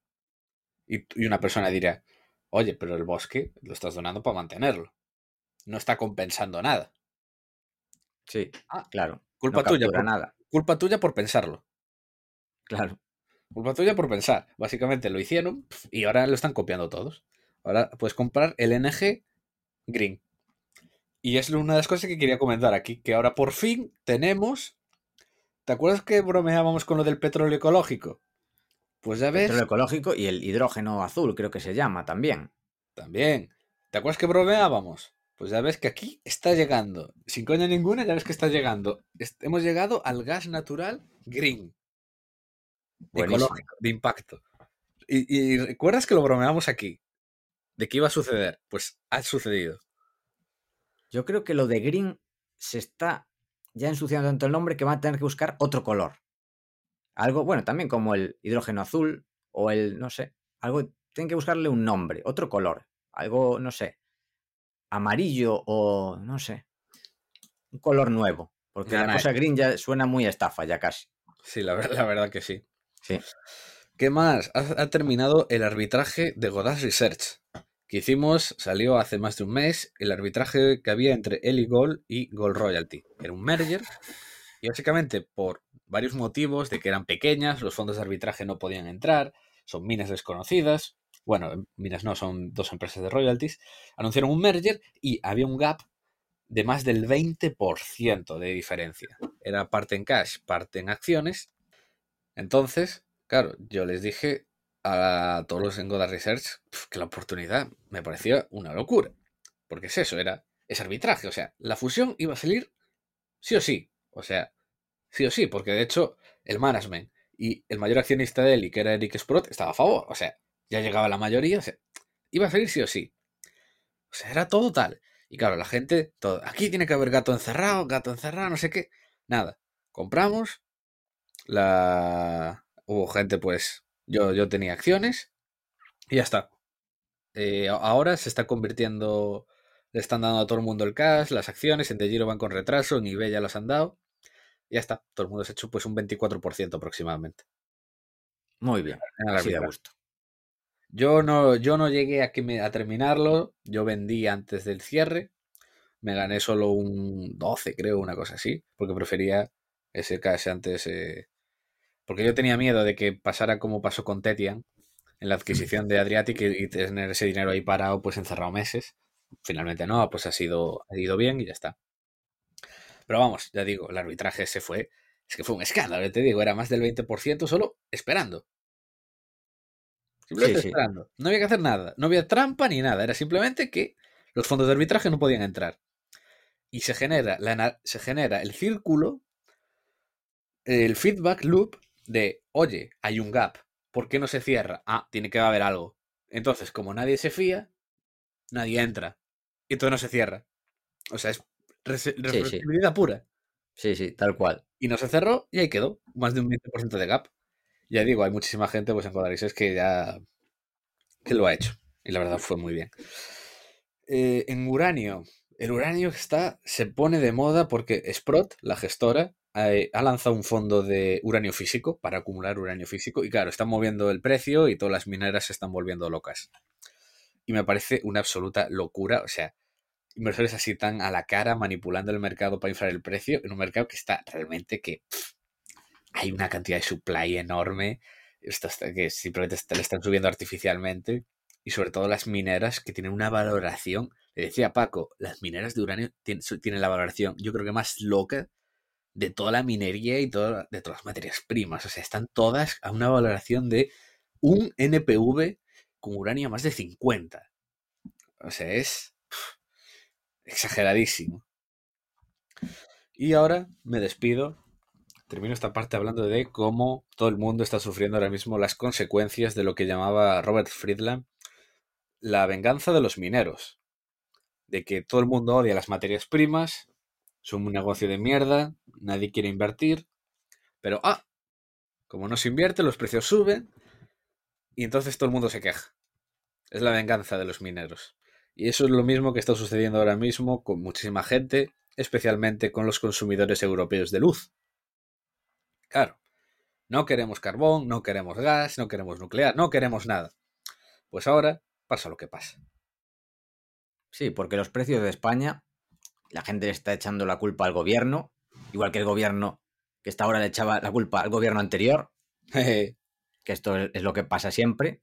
Y, y una persona dirá, oye, pero el bosque lo estás donando para mantenerlo. No está compensando nada. Sí, Ah, claro. Culpa no tuya, por, nada. culpa tuya por pensarlo. Claro. Culpa tuya por pensar. Básicamente lo hicieron y ahora lo están copiando todos. Ahora puedes comprar el NG Green. Y es una de las cosas que quería comentar aquí, que ahora por fin tenemos... ¿Te acuerdas que bromeábamos con lo del petróleo ecológico? Pues ya ves, Petróleo ecológico y el hidrógeno azul, creo que se llama también. también. ¿Te acuerdas que bromeábamos? Pues ya ves que aquí está llegando. Sin coña ninguna, ya ves que está llegando. Hemos llegado al gas natural green. Buenísimo. ecológico, de impacto. Y, y recuerdas que lo bromeamos aquí, de que iba a suceder. Pues ha sucedido. Yo creo que lo de green se está ya ensuciando tanto el nombre que van a tener que buscar otro color. Algo, bueno, también como el hidrógeno azul o el, no sé, algo, tienen que buscarle un nombre, otro color. Algo, no sé, amarillo o, no sé, un color nuevo. Porque la cosa green ya suena muy estafa, ya casi. Sí, la, ver- la verdad que sí. Sí. ¿Qué más? Ha, ha terminado el arbitraje de Godaz Research. Que hicimos, salió hace más de un mes, el arbitraje que había entre Eli Gold y Gold Royalty. Era un merger. Y básicamente, por varios motivos de que eran pequeñas, los fondos de arbitraje no podían entrar, son minas desconocidas. Bueno, minas no, son dos empresas de royalties. Anunciaron un merger y había un gap de más del 20% de diferencia. Era parte en cash, parte en acciones. Entonces, claro, yo les dije a todos los en Goda Research que la oportunidad me parecía una locura. Porque es eso, era es arbitraje. O sea, la fusión iba a salir sí o sí. O sea, sí o sí, porque de hecho el management y el mayor accionista de Eli, que era Eric Sprott, estaba a favor. O sea, ya llegaba la mayoría, o sea, iba a salir sí o sí. O sea, era todo tal. Y claro, la gente, todo, aquí tiene que haber gato encerrado, gato encerrado, no sé qué. Nada. Compramos. La. Hubo gente, pues. Yo, yo tenía acciones. Y ya está. Eh, a- ahora se está convirtiendo. Le están dando a todo el mundo el cash, las acciones. En The Giro van con retraso, en eBay ya las han dado. Y ya está. Todo el mundo se ha hecho pues un 24% aproximadamente. Muy bien. Así de arbitraje. gusto. Yo no, yo no llegué a, que me- a terminarlo. Yo vendí antes del cierre. Me gané solo un 12, creo, una cosa así. Porque prefería ese cash antes. eh, Porque yo tenía miedo de que pasara como pasó con Tetian en la adquisición de Adriatic y, y tener ese dinero ahí parado, pues encerrado meses. Finalmente no, pues ha sido, ha ido bien y ya está. Pero vamos, ya digo, el arbitraje se fue. Es que fue un escándalo, te digo, era más del 20% solo esperando. Simplemente Sí, sí. esperando. No había que hacer nada. No había trampa ni nada. Era simplemente que los fondos de arbitraje no podían entrar. Y se genera, la se genera el círculo, el feedback loop de, oye, hay un gap. ¿Por qué no se cierra? Ah, tiene que haber algo. Entonces, como nadie se fía, nadie entra. Y todo no se cierra. O sea, es sí. reversibilidad pura. Sí, sí, tal cual. Y no se cerró y ahí quedó. Más de un 20% de gap. Ya digo, hay muchísima gente pues en Codarises que ya que lo ha hecho. Y la verdad fue muy bien. Eh, en uranio. El uranio está, se pone de moda porque Sprott, la gestora, eh, ha lanzado un fondo de uranio físico para acumular uranio físico y claro, están moviendo el precio y todas las mineras se están volviendo locas. Y me parece una absoluta locura, o sea, inversores así tan a la cara manipulando el mercado para inflar el precio en un mercado que está realmente que hay una cantidad de supply enorme esto que simplemente le están subiendo artificialmente y sobre todo las mineras que tienen una valoración, le decía Paco, las mineras de uranio tienen, tienen la valoración yo creo que más loca de toda la minería y de todas las materias primas. O sea, están todas a una valoración de un NPV con uranio más de 50. O sea, es exageradísimo. Y ahora me despido. Termino esta parte hablando de cómo todo el mundo está sufriendo ahora mismo las consecuencias de lo que llamaba Robert Friedland la venganza de los mineros. De que todo el mundo odia las materias primas, son un negocio de mierda, nadie quiere invertir, pero ah, como no se invierte, los precios suben y entonces todo el mundo se queja. Es la venganza de los mineros. Y eso es lo mismo que está sucediendo ahora mismo con muchísima gente, especialmente con los consumidores europeos de luz. Claro, no queremos carbón, no queremos gas, no queremos nuclear, no queremos nada. Pues ahora pasa lo que pasa. Sí, porque los precios de España la gente le está echando la culpa al gobierno, igual que el gobierno que está ahora le echaba la culpa al gobierno anterior, que esto es lo que pasa siempre.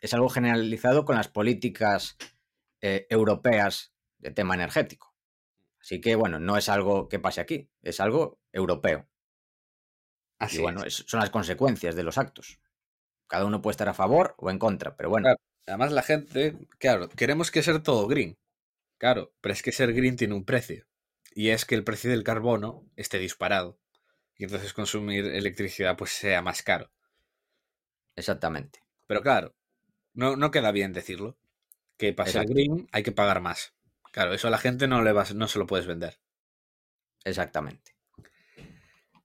Es algo generalizado con las políticas eh, europeas de tema energético. Así que, bueno, no es algo que pase aquí, es algo europeo. Así y bueno, son las consecuencias de los actos. Cada uno puede estar a favor o en contra, pero bueno. Además, la gente, claro, queremos que sea todo green. Claro, pero es que ser green tiene un precio. Y es que el precio del carbono esté disparado. Y entonces consumir electricidad pues sea más caro. Exactamente. Pero claro, no, no queda bien decirlo. Que para ser green hay que pagar más. Claro, eso a la gente no, le vas, no se lo puedes vender. Exactamente.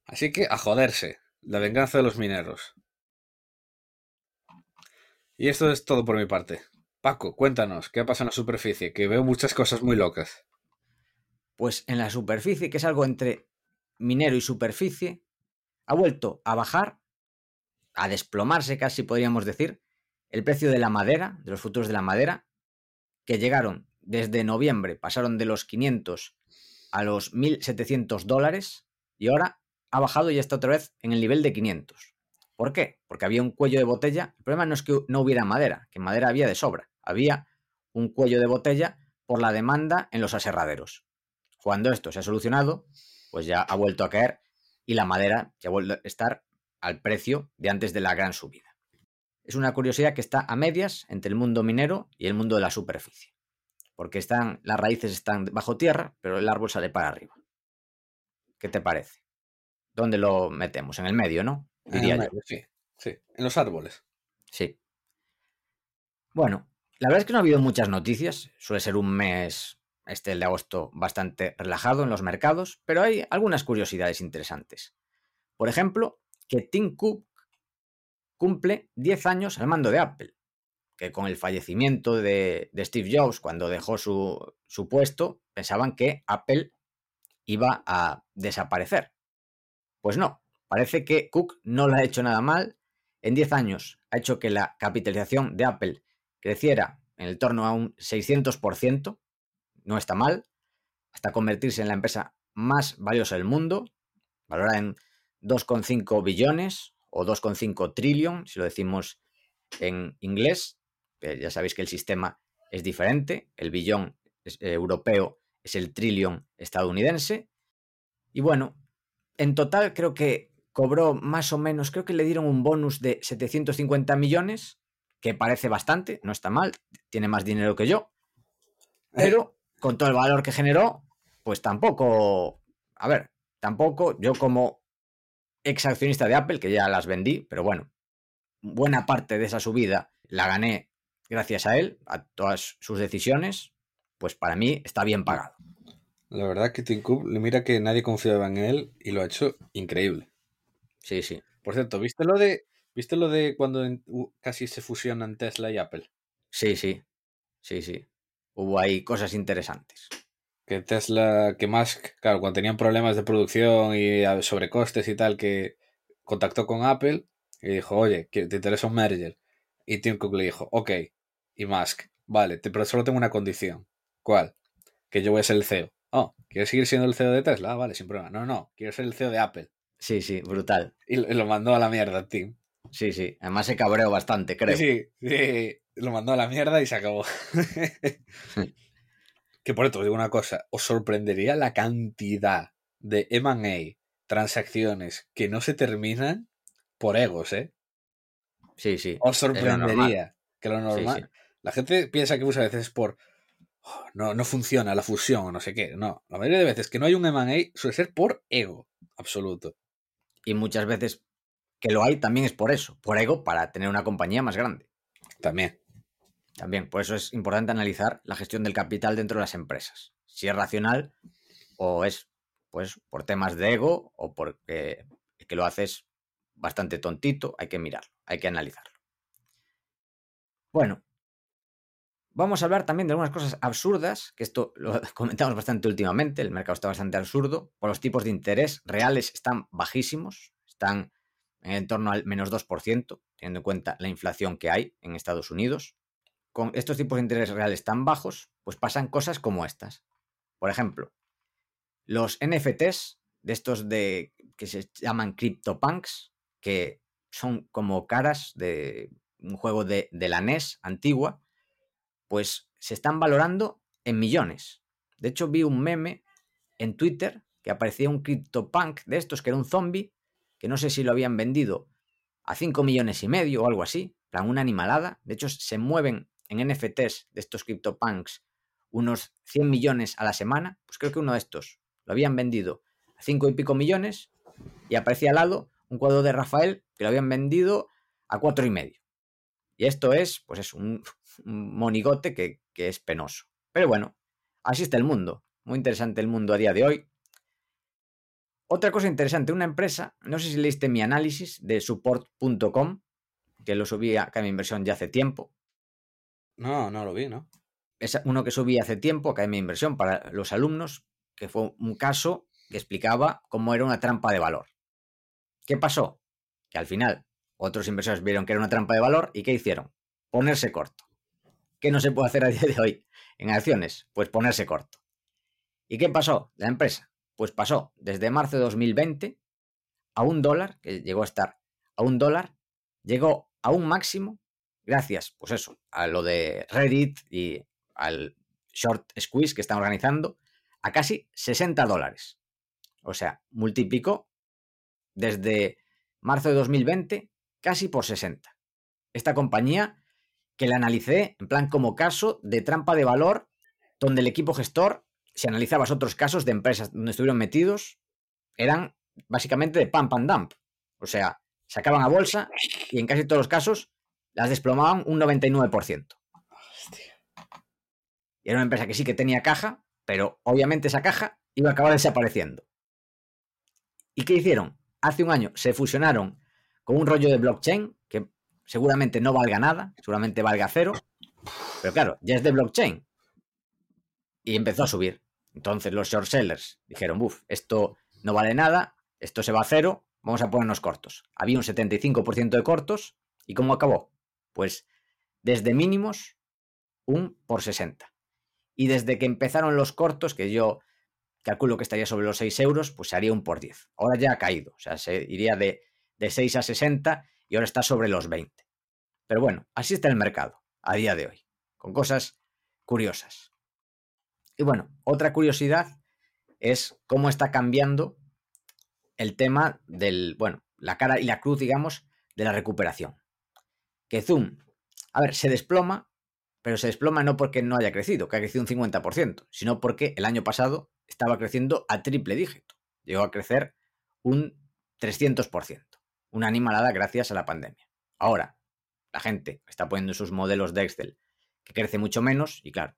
Así que a joderse. La venganza de los mineros. Y esto es todo por mi parte. Paco, cuéntanos, ¿qué pasa en la superficie? Que veo muchas cosas muy locas. Pues en la superficie, que es algo entre minero y superficie, ha vuelto a bajar, a desplomarse casi podríamos decir, el precio de la madera, de los futuros de la madera, que llegaron desde noviembre, pasaron de los 500 a los 1.700 dólares y ahora ha bajado y está otra vez en el nivel de 500. ¿Por qué? Porque había un cuello de botella. El problema no es que no hubiera madera, que madera había de sobra había un cuello de botella por la demanda en los aserraderos. Cuando esto se ha solucionado, pues ya ha vuelto a caer y la madera ya vuelve a estar al precio de antes de la gran subida. Es una curiosidad que está a medias entre el mundo minero y el mundo de la superficie, porque están, las raíces están bajo tierra, pero el árbol sale para arriba. ¿Qué te parece? ¿Dónde lo metemos? En el medio, ¿no? Diría yo. Sí, sí, en los árboles. Sí. Bueno, la verdad es que no ha habido muchas noticias. Suele ser un mes, este de agosto, bastante relajado en los mercados, pero hay algunas curiosidades interesantes. Por ejemplo, que Tim Cook cumple 10 años al mando de Apple, que con el fallecimiento de, Steve Jobs, cuando dejó su, su puesto, pensaban que Apple iba a desaparecer. Pues no, parece que Cook no lo ha hecho nada mal. En 10 años ha hecho que la capitalización de Apple creciera en el torno a un 600%, no está mal, hasta convertirse en la empresa más valiosa del mundo, valorada en 2,5 billones o 2,5 trillion, si lo decimos en inglés. Ya sabéis que el sistema es diferente, el billón eh, europeo es el trillion estadounidense. Y bueno, en total creo que cobró más o menos, creo que le dieron un bonus de 750 millones que parece bastante, no está mal, tiene más dinero que yo, pero con todo el valor que generó, pues tampoco, a ver, tampoco yo como ex accionista de Apple, que ya las vendí, pero bueno, buena parte de esa subida la gané gracias a él, a todas sus decisiones, pues para mí está bien pagado. La verdad que Tim Cook, mira que nadie confiaba en él y lo ha hecho increíble. Sí, sí. Por cierto, ¿viste lo de ¿Viste lo de cuando casi se fusionan Tesla y Apple? Sí, sí. Sí, sí. Hubo ahí cosas interesantes. Que Tesla, que Musk, claro, cuando tenían problemas de producción y sobrecostes y tal, que contactó con Apple y dijo, oye, ¿te interesa un merger? Y Tim Cook le dijo, ok. Y Musk, vale, pero solo tengo una condición. ¿Cuál? Que yo voy a ser el CEO. Oh, ¿quieres seguir siendo el CEO de Tesla? Ah, vale, sin problema. No, no, quiero ser el CEO de Apple. Sí, sí, brutal. Y lo mandó a la mierda, Tim. Sí, sí. Además se cabreó bastante, creo. Sí, sí. Lo mandó a la mierda y se acabó. que por esto os digo una cosa. Os sorprendería la cantidad de MA, transacciones que no se terminan por egos, ¿eh? Sí, sí. Os sorprendería que lo normal. La gente piensa que muchas veces es por. Oh, no, no funciona la fusión o no sé qué. No, la mayoría de veces que no hay un MA suele ser por ego absoluto. Y muchas veces que lo hay también es por eso, por ego, para tener una compañía más grande. También. También, por eso es importante analizar la gestión del capital dentro de las empresas. Si es racional o es pues por temas de ego o porque que lo haces bastante tontito, hay que mirarlo, hay que analizarlo. Bueno, vamos a hablar también de algunas cosas absurdas, que esto lo comentamos bastante últimamente, el mercado está bastante absurdo, por los tipos de interés reales están bajísimos, están en torno al menos 2%, teniendo en cuenta la inflación que hay en Estados Unidos. Con estos tipos de interés reales tan bajos, pues pasan cosas como estas. Por ejemplo, los NFTs, de estos de que se llaman CryptoPunks, que son como caras de un juego de, de la NES antigua, pues se están valorando en millones. De hecho, vi un meme en Twitter que aparecía un CryptoPunk de estos, que era un zombie, que no sé si lo habían vendido a 5 millones y medio o algo así, plan una animalada. De hecho, se mueven en NFTs de estos CryptoPunks unos 100 millones a la semana. Pues creo que uno de estos lo habían vendido a 5 y pico millones y aparecía al lado un cuadro de Rafael que lo habían vendido a cuatro y medio. Y esto es, pues es un, monigote que, que es penoso. Pero bueno, así está el mundo. Muy interesante el mundo a día de hoy. Otra cosa interesante, una empresa, no sé si leíste mi análisis de support.com, que lo subí acá en mi inversión ya hace tiempo. No, no lo vi, ¿no? Es uno que subí hace tiempo acá en mi inversión para los alumnos, que fue un caso que explicaba cómo era una trampa de valor. ¿Qué pasó? Que al final otros inversores vieron que era una trampa de valor y ¿qué hicieron? Ponerse corto. ¿Qué no se puede hacer a día de hoy en acciones? Pues ponerse corto. ¿Y qué pasó? La empresa, pues pasó desde marzo de 2020 a un dólar, que llegó a estar a un dólar, llegó a un máximo gracias, pues eso, a lo de Reddit y al short squeeze que están organizando, a casi 60 dólares. O sea, multiplicó desde marzo de 2020 casi por 60. Esta compañía que la analicé en plan como caso de trampa de valor, donde el equipo gestor, si analizabas otros casos de empresas donde estuvieron metidos, eran básicamente de pump and dump. O sea, sacaban a bolsa y en casi todos los casos las desplomaban un 99%. Y era una empresa que sí que tenía caja, pero obviamente esa caja iba a acabar desapareciendo. ¿Y qué hicieron? Hace un año se fusionaron con un rollo de blockchain que seguramente no valga nada, seguramente valga cero, pero claro, ya es de blockchain. Y empezó a subir. Entonces los short sellers dijeron, uff, esto no vale nada, esto se va a cero, vamos a ponernos cortos. Había un 75% de cortos, ¿y cómo acabó? Pues desde mínimos, un por 60. Y desde que empezaron los cortos, que yo calculo que estaría sobre los 6 euros, pues se haría un por 10. Ahora ya ha caído, o sea, se iría de, de 6 a 60 y ahora está sobre los 20. Pero bueno, así está el mercado a día de hoy, con cosas curiosas. Y bueno, otra curiosidad es cómo está cambiando el tema del, bueno, la cara y la cruz, digamos, de la recuperación. Que Zoom, a ver, se desploma, pero se desploma no porque no haya crecido, que ha crecido un 50%, sino porque el año pasado estaba creciendo a triple dígito. Llegó a crecer un 300%. Una animalada gracias a la pandemia. Ahora, la gente está poniendo sus modelos de Excel que crece mucho menos y claro,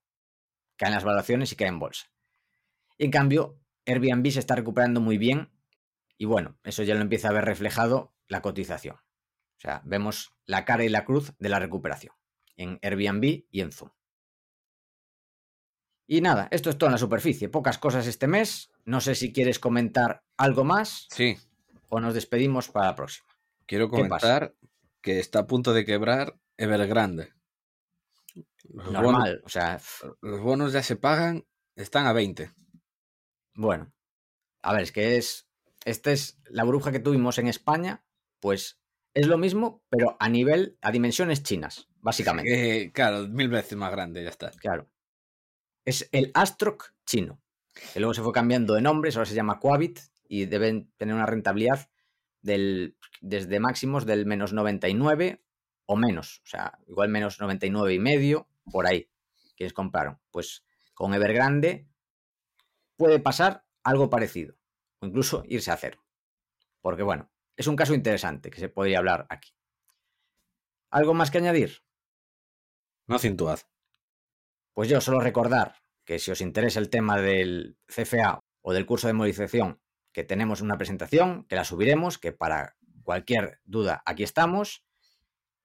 caen las valoraciones y caen en bolsa. en cambio, Airbnb se está recuperando muy bien y bueno, eso ya lo empieza a ver reflejado la cotización. O sea, vemos la cara y la cruz de la recuperación en Airbnb y en Zoom. Y nada, esto es todo en la superficie. Pocas cosas este mes. No sé si quieres comentar algo más Sí, o nos despedimos para la próxima. quiero comentar que está a punto de quebrar Evergrande. Los bonos, Normal, o sea, f- los bonos ya se pagan, están a 20. bueno. A ver, es que es. Esta es la burbuja que tuvimos en España, pues es lo mismo, pero a nivel, a dimensiones chinas, básicamente. Eh, claro, mil veces más grande, ya está. Claro. Es el Astroc chino, que luego se fue cambiando de nombres, ahora se llama Quabit y deben tener una rentabilidad del, desde máximos del menos 99 o menos, o sea, igual menos 99 y medio, por ahí, quienes compraron. Pues con Evergrande puede pasar algo parecido, o incluso irse a cero. Porque bueno, es un caso interesante que se podría hablar aquí. ¿Algo más que añadir? No cintuad. Pues yo solo recordar que si os interesa el tema del CFA o del curso de movilización, que tenemos una presentación, que la subiremos, que para cualquier duda aquí estamos.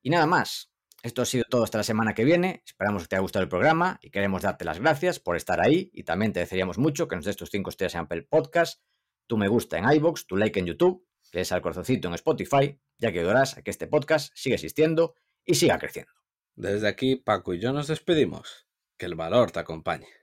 Y nada más. Esto ha sido todo hasta la semana que viene. Esperamos que te haya gustado el programa y queremos darte las gracias por estar ahí. Y también te desearíamos mucho que nos des tus 5 estrellas en Apple Podcast, tu me gusta en iBox, tu like en YouTube, que des al corazoncito en Spotify, ya que ayudarás a que este podcast siga existiendo y siga creciendo. Desde aquí, Paco y yo nos despedimos. Que el valor te acompañe.